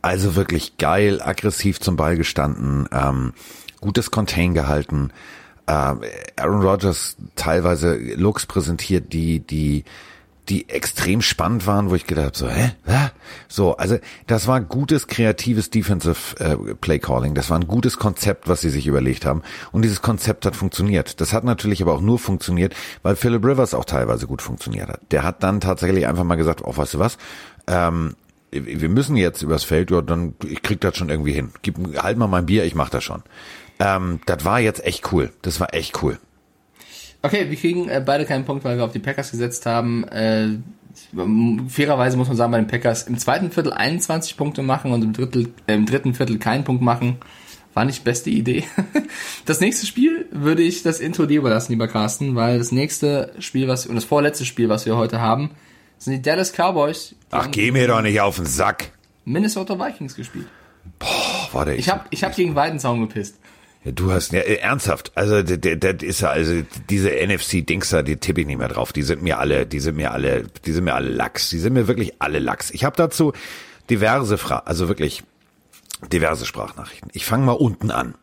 Also wirklich geil, aggressiv zum Ball gestanden, ähm, gutes Contain gehalten. Ähm, Aaron Rodgers teilweise Looks präsentiert, die, die, die extrem spannend waren, wo ich gedacht habe, so, hä? hä? So, also das war gutes, kreatives Defensive äh, Play Calling. Das war ein gutes Konzept, was sie sich überlegt haben. Und dieses Konzept hat funktioniert. Das hat natürlich aber auch nur funktioniert, weil Philip Rivers auch teilweise gut funktioniert hat. Der hat dann tatsächlich einfach mal gesagt, oh, weißt du was? Ähm, wir müssen jetzt übers Feld, ja, dann ich krieg das schon irgendwie hin. Gib, halt mal mein Bier, ich mach das schon. Ähm, das war jetzt echt cool. Das war echt cool.
Okay, wir kriegen äh, beide keinen Punkt, weil wir auf die Packers gesetzt haben. Äh, fairerweise muss man sagen, bei den Packers im zweiten Viertel 21 Punkte machen und im, Drittel, äh, im dritten Viertel keinen Punkt machen. War nicht beste Idee. Das nächste Spiel würde ich das Intro dir überlassen, lieber Carsten, weil das nächste Spiel, was und das vorletzte Spiel, was wir heute haben, sind die Dallas Cowboys.
Ach, geh mir doch nicht auf den Sack.
Minnesota Vikings gespielt.
Oh, warte,
Ich habe ich hab gegen Weidenzaun gepisst.
Ja, du hast ja, äh, ernsthaft. Also das ist ja also diese NFC Dings da, die tippe ich nicht mehr drauf. Die sind mir alle, die sind mir alle, die sind mir alle Lachs. Die sind mir wirklich alle Lachs. Ich habe dazu diverse Fra also wirklich diverse Sprachnachrichten. Ich fange mal unten an.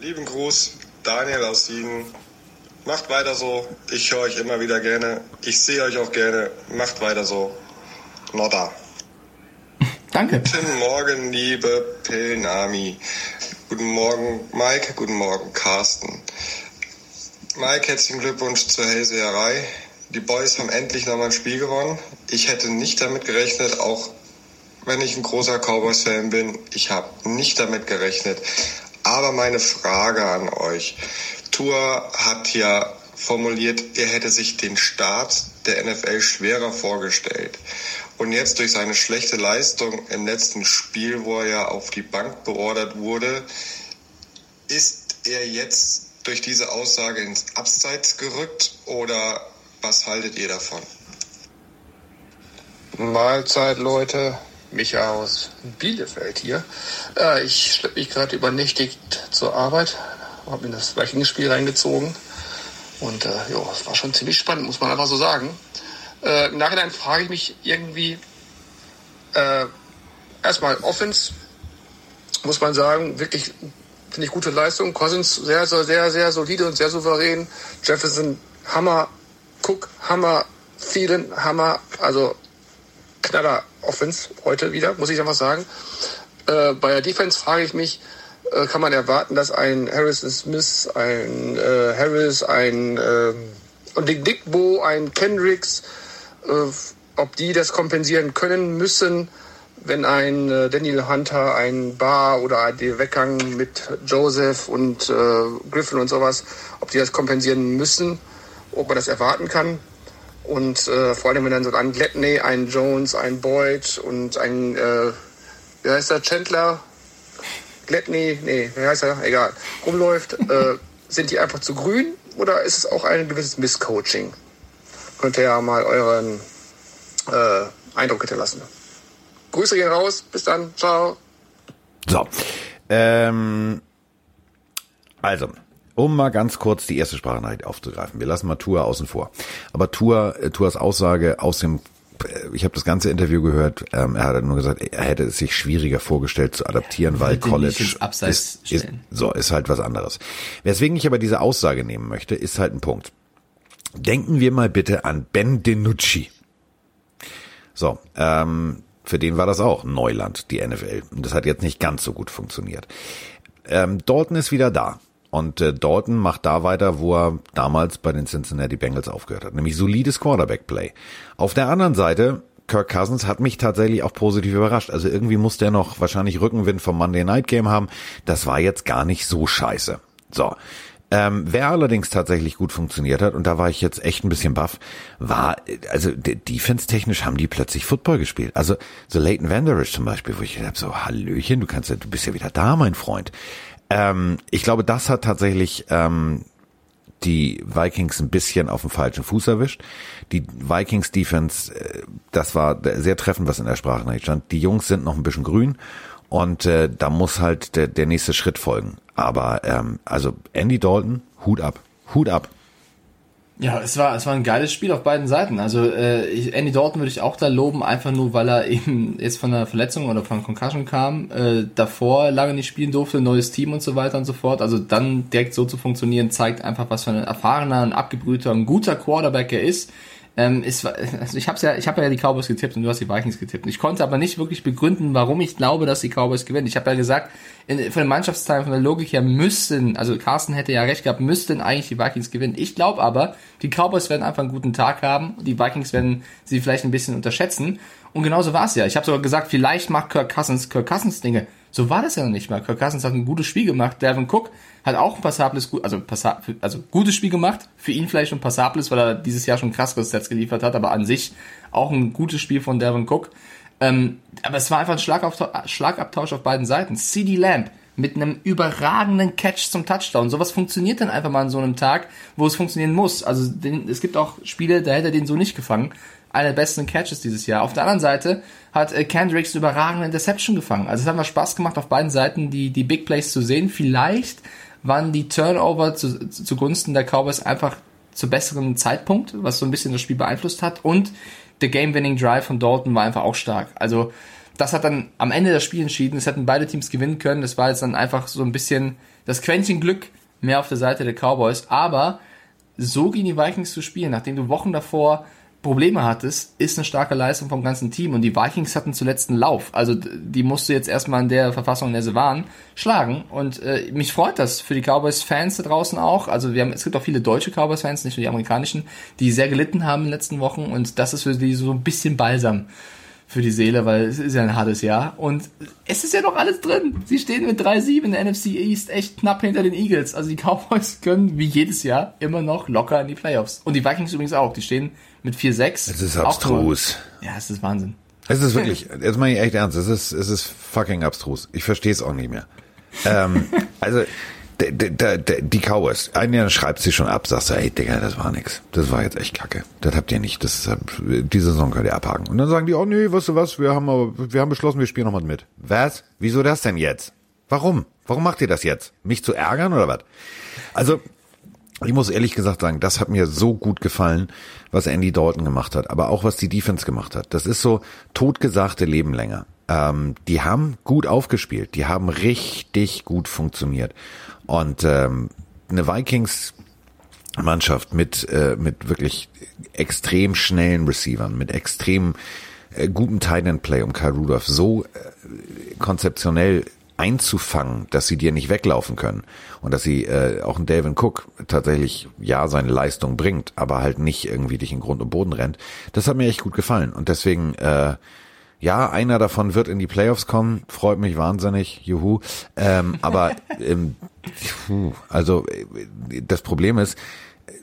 Lieben Gruß, Daniel aus Siegen. Macht weiter so. Ich höre euch immer wieder gerne. Ich sehe euch auch gerne. Macht weiter so. Nodda.
Danke.
Guten Morgen, liebe Pilnami. Guten Morgen, Mike. Guten Morgen, Carsten. Mike, herzlichen Glückwunsch zur Hellseherei. Die Boys haben endlich nochmal ein Spiel gewonnen. Ich hätte nicht damit gerechnet, auch wenn ich ein großer Cowboys-Fan bin. Ich habe nicht damit gerechnet. Aber meine Frage an euch. Tour hat ja formuliert, er hätte sich den Start der NFL schwerer vorgestellt. Und jetzt durch seine schlechte Leistung im letzten Spiel, wo er ja auf die Bank beordert wurde, ist er jetzt durch diese Aussage ins Abseits gerückt oder was haltet ihr davon?
Mahlzeit, Leute. Micha aus Bielefeld hier. Äh, ich schleppe mich gerade übernächtigt zur Arbeit, habe mir das Vikings-Spiel reingezogen und äh, ja, es war schon ziemlich spannend, muss man einfach so sagen. Äh, Im Nachhinein frage ich mich irgendwie, äh, erstmal Offense, muss man sagen, wirklich finde ich gute Leistung. Cousins sehr, sehr, sehr, sehr solide und sehr souverän. Jefferson Hammer, Cook Hammer, Thielen Hammer, also Knaller Offense heute wieder, muss ich einfach sagen. Äh, bei der Defense frage ich mich, äh, kann man erwarten, dass ein Harrison Smith, ein äh, Harris, ein äh, und Dick Dickbo, ein Kendricks, ob die das kompensieren können müssen, wenn ein äh, Daniel Hunter, ein Bar oder der Weggang mit Joseph und äh, Griffin und sowas, ob die das kompensieren müssen, ob man das erwarten kann. Und äh, vor allem, wenn dann so ein Gladney, ein Jones, ein Boyd und ein, äh, wie heißt der, Chandler, Gladney, nee, wie heißt er, egal, rumläuft, äh, sind die einfach zu grün oder ist es auch ein gewisses Misscoaching? Könnt ihr ja mal euren äh, Eindruck hinterlassen. Grüße gehen raus, bis dann, ciao.
So, ähm, also, um mal ganz kurz die erste Sprachnachricht aufzugreifen. Wir lassen mal Tour außen vor. Aber Tour, äh, Tours Aussage aus dem äh, ich habe das ganze Interview gehört. Ähm, er hat nur gesagt, er hätte es sich schwieriger vorgestellt zu adaptieren, weil College ist, ist, so ist halt was anderes. Weswegen ich aber diese Aussage nehmen möchte, ist halt ein Punkt. Denken wir mal bitte an Ben DiNucci. So, ähm, für den war das auch Neuland, die NFL. Und das hat jetzt nicht ganz so gut funktioniert. Ähm, Dalton ist wieder da. Und äh, Dalton macht da weiter, wo er damals bei den Cincinnati Bengals aufgehört hat, nämlich solides Quarterback-Play. Auf der anderen Seite, Kirk Cousins hat mich tatsächlich auch positiv überrascht. Also irgendwie muss der noch wahrscheinlich Rückenwind vom Monday Night Game haben. Das war jetzt gar nicht so scheiße. So. Ähm, wer allerdings tatsächlich gut funktioniert hat, und da war ich jetzt echt ein bisschen baff, war, also defense-technisch haben die plötzlich Football gespielt. Also so Leighton Vanderish zum Beispiel, wo ich gedacht so, Hallöchen, du kannst ja, du bist ja wieder da, mein Freund. Ähm, ich glaube, das hat tatsächlich ähm, die Vikings ein bisschen auf dem falschen Fuß erwischt. Die Vikings Defense, äh, das war sehr treffend, was in der Sprache stand. Die Jungs sind noch ein bisschen grün und äh, da muss halt der, der nächste Schritt folgen. Aber ähm, also Andy Dalton, Hut ab, Hut ab.
Ja, es war, es war ein geiles Spiel auf beiden Seiten. Also äh, ich, Andy Dalton würde ich auch da loben, einfach nur, weil er eben jetzt von einer Verletzung oder von Concussion kam, äh, davor lange nicht spielen durfte, neues Team und so weiter und so fort. Also dann direkt so zu funktionieren, zeigt einfach, was für ein erfahrener, ein abgebrühter, ein guter Quarterback er ist. Ähm, ist, also ich habe ja, ich habe ja die Cowboys getippt und du hast die Vikings getippt. Ich konnte aber nicht wirklich begründen, warum ich glaube, dass die Cowboys gewinnen. Ich habe ja gesagt, in, von den Mannschaftsteilen, von der Logik her müssten, also Carsten hätte ja recht gehabt, müssten eigentlich die Vikings gewinnen. Ich glaube aber, die Cowboys werden einfach einen guten Tag haben. Die Vikings werden sie vielleicht ein bisschen unterschätzen. Und genauso war es ja. Ich habe sogar gesagt, vielleicht macht Kirk Cousins Kirk Cousins Dinge. So war das ja noch nicht mal. Kirk Cousins hat ein gutes Spiel gemacht. Devin Cook hat auch ein passables, also, passa also gutes Spiel gemacht. Für ihn vielleicht schon passables, weil er dieses Jahr schon krasseres Sets geliefert hat, aber an sich auch ein gutes Spiel von Devin Cook. Ähm, aber es war einfach ein Schlagabtausch, auf beiden Seiten. CD Lamb mit einem überragenden Catch zum Touchdown. Sowas funktioniert dann einfach mal an so einem Tag, wo es funktionieren muss. Also den, es gibt auch Spiele, da hätte er den so nicht gefangen. Einer der besten Catches dieses Jahr. Auf der anderen Seite hat äh, Kendricks überragende Interception gefangen. Also es hat mal Spaß gemacht, auf beiden Seiten die, die Big Plays zu sehen. Vielleicht waren die Turnover zu, zugunsten der Cowboys einfach zu besseren Zeitpunkt, was so ein bisschen das Spiel beeinflusst hat. Und der Game-Winning Drive von Dalton war einfach auch stark. Also das hat dann am Ende das Spiel entschieden. Es hätten beide Teams gewinnen können. Das war jetzt dann einfach so ein bisschen das Quäntchen Glück mehr auf der Seite der Cowboys. Aber so gegen die Vikings zu spielen, nachdem du Wochen davor Probleme hattest, ist eine starke Leistung vom ganzen Team. Und die Vikings hatten zuletzt einen Lauf. Also die musst du jetzt erstmal in der Verfassung, in der sie waren, schlagen. Und äh, mich freut das für die Cowboys-Fans da draußen auch. Also wir haben, es gibt auch viele deutsche Cowboys-Fans, nicht nur die amerikanischen, die sehr gelitten haben in den letzten Wochen. Und das ist für die so ein bisschen Balsam für die Seele, weil es ist ja ein hartes Jahr. Und es ist ja noch alles drin. Sie stehen mit 3-7 in der NFC East echt knapp hinter den Eagles. Also die Cowboys können wie jedes Jahr immer noch locker in die Playoffs. Und die Vikings übrigens auch. Die stehen mit 4-6.
Es ist abstrus.
Ja, es ist Wahnsinn.
Es ist wirklich, jetzt meine ich echt ernst, es ist, es ist fucking abstrus. Ich verstehe es auch nicht mehr. Ähm, also, d- d- d- d- die Cowboys, einer schreibt sie schon ab, sagst du, ey Digga, das war nix. Das war jetzt echt kacke. Das habt ihr nicht. Das, ist- die Saison könnt ihr abhaken. Und dann sagen die, oh nee, weißt du was, wir haben, wir haben beschlossen, wir spielen nochmal mit. Was? Wieso das denn jetzt? Warum? Warum macht ihr das jetzt? Mich zu ärgern oder was? Also, ich muss ehrlich gesagt sagen, das hat mir so gut gefallen, was Andy Dalton gemacht hat, aber auch was die Defense gemacht hat. Das ist so totgesagte Leben länger. Ähm, die haben gut aufgespielt, die haben richtig gut funktioniert. Und ähm, eine Vikings Mannschaft mit äh, mit wirklich extrem schnellen Receivern, mit extrem äh, gutem Tight End Play um Kyle Rudolph so äh, konzeptionell einzufangen, dass sie dir nicht weglaufen können und dass sie äh, auch ein Dalvin Cook tatsächlich ja seine Leistung bringt, aber halt nicht irgendwie dich in Grund und Boden rennt. Das hat mir echt gut gefallen und deswegen äh, ja, einer davon wird in die Playoffs kommen, freut mich wahnsinnig, juhu. Ähm, aber ähm, also äh, das Problem ist,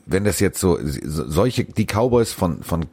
wenn das jetzt so so- solche die Cowboys von von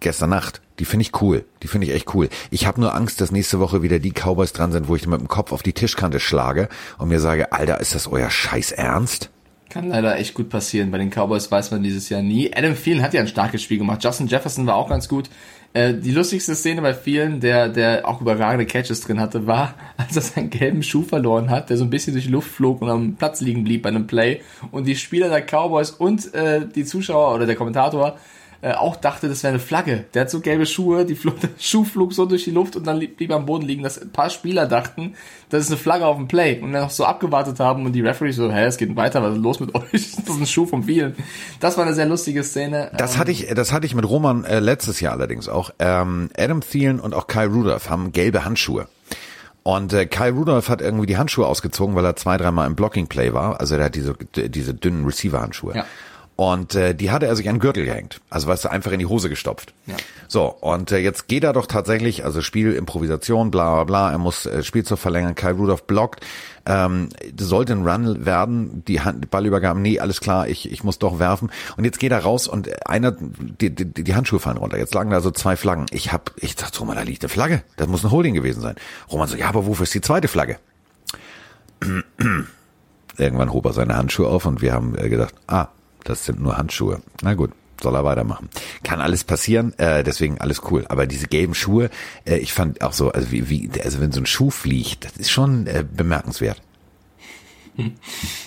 gestern Nacht, die finde ich cool, die finde ich echt cool. Ich habe nur Angst, dass nächste Woche wieder die Cowboys dran sind, wo ich mit dem Kopf auf die Tischkante schlage und mir sage, Alter, ist das euer Scheiß Ernst?
Kann leider echt gut passieren. Bei den Cowboys weiß man dieses Jahr nie. Adam Thielen hat ja ein starkes Spiel gemacht. Justin Jefferson war auch ganz gut. Äh, die lustigste Szene bei vielen, der, der auch überragende Catches drin hatte, war, als er seinen gelben Schuh verloren hat, der so ein bisschen durch die Luft flog und am Platz liegen blieb bei einem Play. Und die Spieler der Cowboys und äh, die Zuschauer oder der Kommentator äh, auch dachte, das wäre eine Flagge. Der hat so gelbe Schuhe, die der Schuh flog so durch die Luft und dann li- blieb er am Boden liegen, dass ein paar Spieler dachten, das ist eine Flagge auf dem Play und dann noch so abgewartet haben und die Referees so, hä, es geht weiter, was ist los mit euch? Das ist ein Schuh vom vielen. Das war eine sehr lustige Szene.
Das hatte ich, das hatte ich mit Roman äh, letztes Jahr allerdings auch. Ähm, Adam Thielen und auch Kyle Rudolph haben gelbe Handschuhe. Und äh, Kyle Rudolph hat irgendwie die Handschuhe ausgezogen, weil er zwei, dreimal im Blocking Play war. Also der hat diese, diese dünnen Receiver-Handschuhe.
Ja.
Und äh, die hatte er sich an den Gürtel gehängt. Also weißt du, einfach in die Hose gestopft.
Ja.
So, und äh, jetzt geht er doch tatsächlich, also Spiel, Improvisation, bla bla bla, er muss äh, Spielzug verlängern, Kyle Rudolph blockt, ähm, sollte ein Run werden, die Hand, Ballübergaben, nee, alles klar, ich, ich muss doch werfen. Und jetzt geht er raus und einer, die, die, die Handschuhe fallen runter. Jetzt lagen da so zwei Flaggen. Ich hab, ich dachte, Roman, da liegt eine Flagge. Das muss ein Holding gewesen sein. Roman so, ja, aber wofür ist die zweite Flagge? Irgendwann hob er seine Handschuhe auf und wir haben äh, gedacht, ah, das sind nur Handschuhe. Na gut, soll er weitermachen. Kann alles passieren, äh, deswegen alles cool. Aber diese gelben Schuhe, äh, ich fand auch so, also wie, wie, also wenn so ein Schuh fliegt, das ist schon äh, bemerkenswert.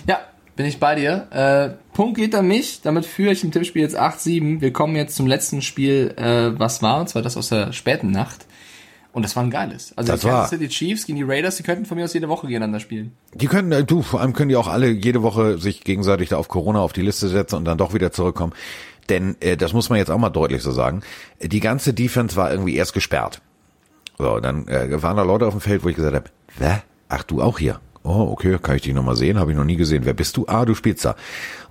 Ja, bin ich bei dir. Äh, Punkt geht an mich. Damit führe ich im Tippspiel jetzt 8-7. Wir kommen jetzt zum letzten Spiel, äh, was war, und zwar das aus der späten Nacht. Und das war ein geiles. Also
Das
die Kansas City Chiefs gegen die Raiders, die könnten von mir aus jede Woche gegeneinander spielen.
Die können, äh, du, vor allem können die auch alle jede Woche sich gegenseitig da auf Corona auf die Liste setzen und dann doch wieder zurückkommen. Denn äh, das muss man jetzt auch mal deutlich so sagen. Die ganze Defense war irgendwie erst gesperrt. So, dann äh, waren da Leute auf dem Feld, wo ich gesagt habe, Wer? Ach, du auch hier? Oh, okay, kann ich dich nochmal sehen? Habe ich noch nie gesehen. Wer bist du? Ah, du spielst da.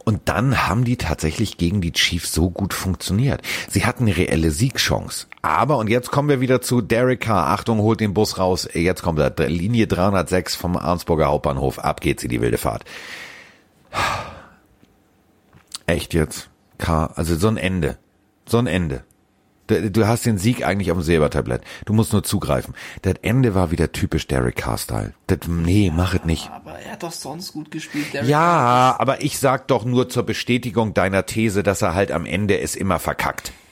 Und dann haben die tatsächlich gegen die Chiefs so gut funktioniert. Sie hatten eine reelle Siegchance. Aber, und jetzt kommen wir wieder zu Derek Carr. Achtung, holt den Bus raus. Jetzt kommt er. Linie 306 vom Arnsburger Hauptbahnhof. Ab geht's in die wilde Fahrt. Echt jetzt? Carr, also so ein Ende. So ein Ende. Du hast den Sieg eigentlich auf dem Silbertablett. Du musst nur zugreifen. Das Ende war wieder typisch Derek Carr-Style. Das- Nee, mach es nicht.
Aber er hat doch sonst gut gespielt. Derek Carr.
Ja, aber ich sag doch nur zur Bestätigung deiner These, dass er halt am Ende es immer verkackt.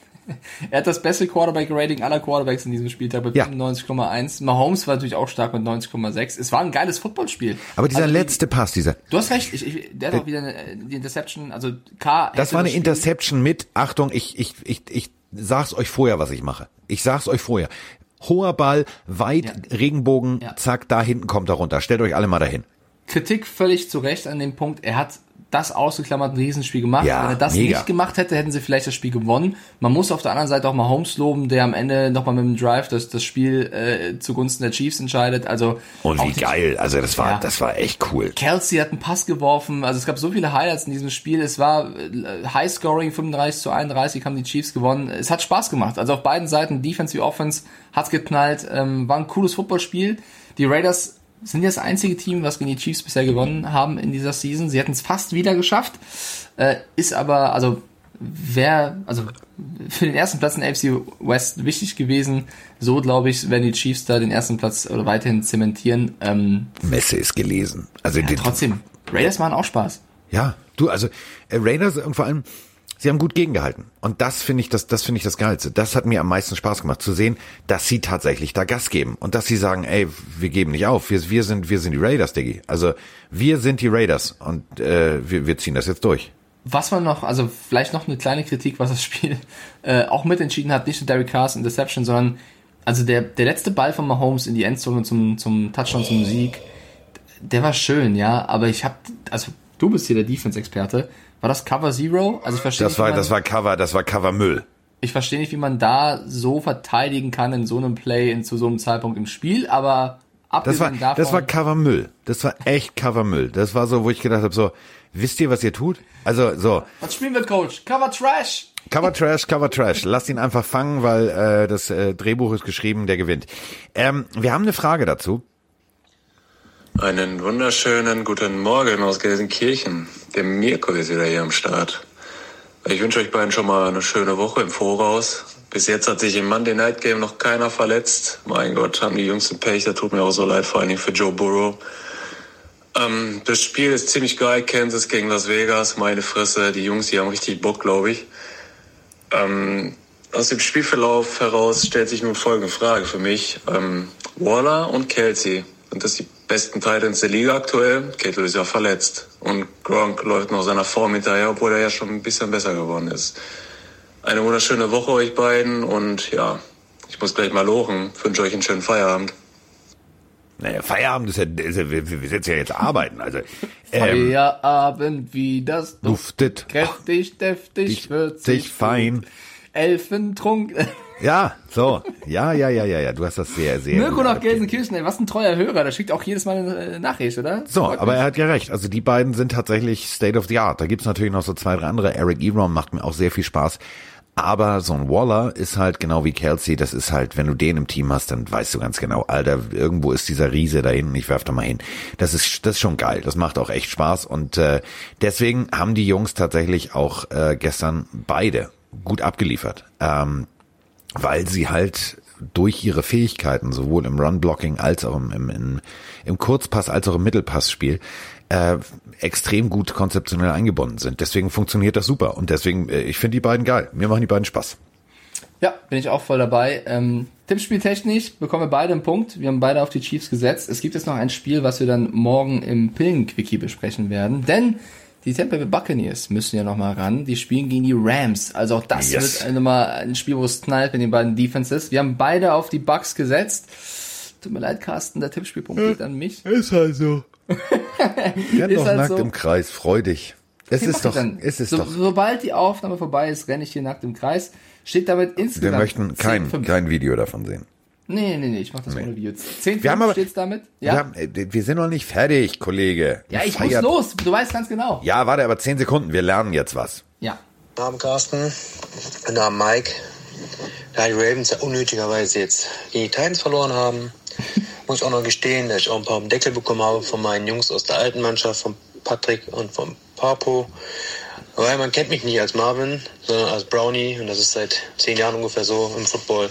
Er hat das beste Quarterback-Rating aller Quarterbacks in diesem Spieltag mit
Ja.
95,1. Mahomes war natürlich auch stark mit 90,6. Es war ein geiles Footballspiel.
Aber dieser
Also,
letzte Pass, dieser,
Du hast recht, ich, ich, der hat auch wieder eine, die Interception, also K.
das war eine
Spiel-
Interception mit, Achtung, ich, ich, ich, ich sag's euch vorher, was ich mache. Ich sag's euch vorher. Hoher Ball, weit,
Ja.
Regenbogen,
Ja.
zack, da hinten kommt er runter. Stellt euch alle mal dahin.
Kritik völlig zu Recht an dem Punkt. Er hat das ausgeklammert ein Riesenspiel gemacht.
Ja,
Wenn er das
mega.
nicht gemacht hätte, hätten sie vielleicht das Spiel gewonnen. Man muss auf der anderen Seite auch mal Holmes loben, der am Ende nochmal mit dem Drive das, das Spiel äh, zugunsten der Chiefs entscheidet. Also
Und wie geil, also das war,
Ja.
das war echt cool.
Kelsey hat einen Pass geworfen, also es gab so viele Highlights in diesem Spiel. Es war äh, High-Scoring, 35 zu 31 haben die Chiefs gewonnen. Es hat Spaß gemacht. Also auf beiden Seiten, Defense wie Offense, hat's geknallt. Ähm, war ein cooles Footballspiel. Die Raiders sind ja das einzige Team, was gegen die Chiefs bisher gewonnen haben in dieser Season. Sie hätten es fast wieder geschafft. Äh, ist aber, also wer, also für den ersten Platz in AFC West wichtig gewesen. So glaube ich, werden die Chiefs da den ersten Platz oder weiterhin zementieren. Ähm,
Messe ist gelesen. Also die,
Trotzdem, Raiders machen auch Spaß.
Ja, du, also äh, Raiders und vor allem, sie haben gut gegengehalten. Und das finde ich, das, das finde ich das Geilste. Das hat mir am meisten Spaß gemacht, zu sehen, dass sie tatsächlich da Gas geben. Und dass sie sagen, ey, wir geben nicht auf. Wir, wir sind, wir sind die Raiders, Diggi. Also, wir sind die Raiders. Und, äh, wir, wir ziehen das jetzt durch.
Was man noch, also vielleicht noch eine kleine Kritik, was das Spiel äh, auch mitentschieden hat, nicht nur Derek Carr's Interception, sondern also der, der letzte Ball von Mahomes in die Endzone zum, zum Touchdown, zum Sieg, der war schön, ja, aber ich hab, also du bist hier der Defense-Experte, war das Cover Zero? Also ich verstehe
Das
nicht,
war,
man,
das war Cover, das war Cover Müll.
ich verstehe nicht, wie man da so verteidigen kann in so einem Play, in zu so einem Zeitpunkt im Spiel, aber
Das war,
abgesehen davon,
das war Cover Müll. Das war echt Cover Müll. Das war so, wo ich gedacht habe, so, wisst ihr, was ihr tut? Also, so,
was spielen wir, Coach? Cover Trash!
Cover Trash, Cover Trash. Lasst ihn einfach fangen, weil äh, das äh, Drehbuch ist geschrieben, der gewinnt. Ähm, wir haben eine Frage dazu.
Einen wunderschönen guten Morgen aus Gelsenkirchen. Der Mirko ist wieder hier am Start. Ich wünsche euch beiden schon mal eine schöne Woche im Voraus. Bis jetzt hat sich im Monday Night Game noch keiner verletzt. Mein Gott, haben die Jüngsten Pech. Da tut mir auch so leid, vor Dingen für Joe Burrow. Ähm, das Spiel ist ziemlich geil. Kansas gegen Las Vegas. Meine Fresse. Die Jungs, die haben richtig Bock, glaube ich. Ähm, aus dem Spielverlauf heraus stellt sich nun folgende Frage für mich. Ähm, Waller und Kelsey, sind das die besten Titans der Liga aktuell? Kittle ist ja verletzt. Und Gronk läuft noch seiner Form hinterher, obwohl er ja schon ein bisschen besser geworden ist. Eine wunderschöne Woche euch beiden und ja, ich muss gleich mal lochen. Ich wünsche euch einen schönen Feierabend.
Naja, Feierabend ist ja, ist ja wir, wir sitzen ja jetzt arbeiten. Also, ähm,
Feierabend, wie das
duftet
Kräftig, deftig, würzig,
fein.
Elfentrunk.
Ja, so. Ja, ja, ja, ja, ja. Du hast das sehr, sehr.
Mirko
gut
nach. Gelsenkirchen, ey, was ein treuer Hörer. Der schickt auch jedes Mal eine Nachricht, oder?
So,
Freut
aber
mich.
er hat ja recht. Also die beiden sind tatsächlich State of the Art. Da gibt's natürlich noch so zwei, drei andere. Eric Ebron macht mir auch sehr viel Spaß. Aber so ein Waller ist halt genau wie Kelsey. Das ist halt, wenn du den im Team hast, dann weißt du ganz genau, Alter, irgendwo ist dieser Riese da hinten. Ich werf da mal hin. Das ist, das ist schon geil. Das macht auch echt Spaß. Und äh, deswegen haben die Jungs tatsächlich auch äh, gestern beide gut abgeliefert. Ähm, weil sie halt durch ihre Fähigkeiten, sowohl im Run-Blocking als auch im, im, im, Kurzpass als auch im Mittelpassspiel, äh, extrem gut konzeptionell eingebunden sind. Deswegen funktioniert das super. Und deswegen, äh, ich finde die beiden geil. Mir machen die beiden Spaß.
Ja, bin ich auch voll dabei. Ähm, Tippspieltechnisch bekommen wir beide einen Punkt. Wir haben beide auf die Chiefs gesetzt. Es gibt jetzt noch ein Spiel, was wir dann morgen im Pillenquickie besprechen werden. Denn die Tampa Bay Buccaneers müssen ja noch mal ran. Die spielen gegen die Rams. Also auch das
Yes.
wird nochmal ein Spiel, wo es knallt mit den beiden Defenses. Wir haben beide auf die Bucks gesetzt. Tut mir leid, Carsten, der Tippspielpunkt geht an mich.
Ist halt so. Renn doch
halt
nackt
so.
im Kreis, freu dich. Es ist doch, es ist
so,
doch.
Sobald die Aufnahme vorbei ist, renne ich hier nackt im Kreis. Steht damit
Wir
insgesamt.
möchten kein,
10-5.
kein Video davon sehen.
Nee, nee, nee, ich mach das ohne Video. 10
Wir haben aber-
steht's damit?
Ja.
Ja.
Wir, haben, äh, wir sind noch nicht fertig, Kollege.
Ja, ich
Feiert-
muss los. Du weißt ganz genau.
Ja, warte, aber zehn Sekunden. Wir lernen jetzt was.
Ja.
Guten Abend, Carsten. Guten Abend, Mike. Da die Ravens ja unnötigerweise jetzt die Titans verloren haben, muss ich auch noch gestehen, dass ich auch ein paar auf den Deckel bekommen habe von meinen Jungs aus der alten Mannschaft, von Patrick und von Papo. Weil man kennt mich nicht als Marvin, sondern als Brownie und das ist seit zehn Jahren ungefähr so im Football.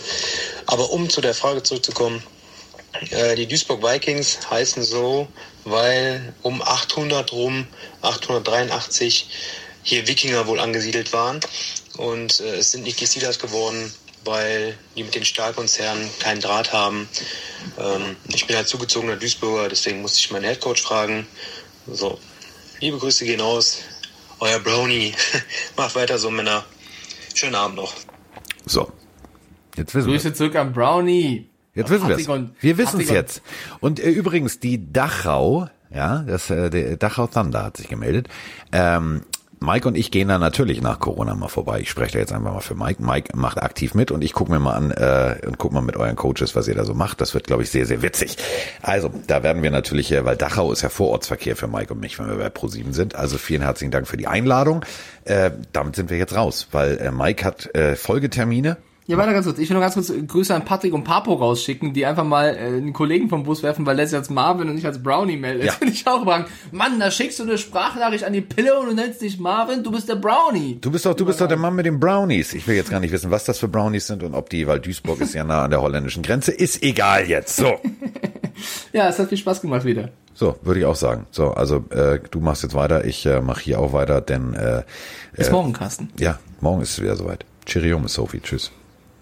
Aber um zu der Frage zurückzukommen, äh, die Duisburg Vikings heißen so, weil um 800 rum, 883, hier Wikinger wohl angesiedelt waren. Und äh, es sind nicht die Steelers geworden, weil die mit den Stahlkonzernen keinen Draht haben. Ähm, ich bin halt zugezogener Duisburger, deswegen musste ich meinen Headcoach fragen. So, liebe Grüße gehen aus. Euer Brownie. Macht weiter so, Männer. Schönen Abend noch.
So. Jetzt wissen wir
Grüße zurück an Brownie.
Jetzt wissen wir es. Wir wissen es jetzt. Und äh, übrigens, die Dachau Ja, das äh, der Dachau Thunder hat sich gemeldet. Ähm, Mike und ich gehen da natürlich nach Corona mal vorbei. Ich spreche da jetzt einfach mal für Mike. Mike macht aktiv mit und ich gucke mir mal an äh, und guck mal mit euren Coaches, was ihr da so macht. Das wird, glaube ich, sehr, sehr witzig. Also, da werden wir natürlich, äh, weil Dachau ist ja Vorortsverkehr für Mike und mich, wenn wir bei Pro7 sind. Also vielen herzlichen Dank für die Einladung. Äh, damit sind wir jetzt raus, weil äh, Mike hat äh, Folgetermine.
Ja, warte ganz kurz. Ich will nur ganz kurz Grüße an Patrick und Papo rausschicken, die einfach mal äh, einen Kollegen vom Bus werfen, weil der sich als Marvin und nicht als Brownie meldet.
Ja.
Finde ich auch überragend. Mann, da schickst du eine Sprachnachricht an die Pille und du nennst dich Marvin, du bist der Brownie.
Du bist doch, du bist doch der Mann mit den Brownies. Ich will jetzt gar nicht wissen, was das für Brownies sind und ob die, weil Duisburg ist ja nah an der holländischen Grenze, ist egal jetzt. So.
Ja, es hat viel Spaß gemacht wieder.
So, würde ich auch sagen. So, also äh, du machst jetzt weiter, ich äh, mache hier auch weiter, denn äh,
Bis
äh,
morgen, Carsten.
Ja, morgen ist es wieder soweit. Cheerio, Sophie. Tschüss.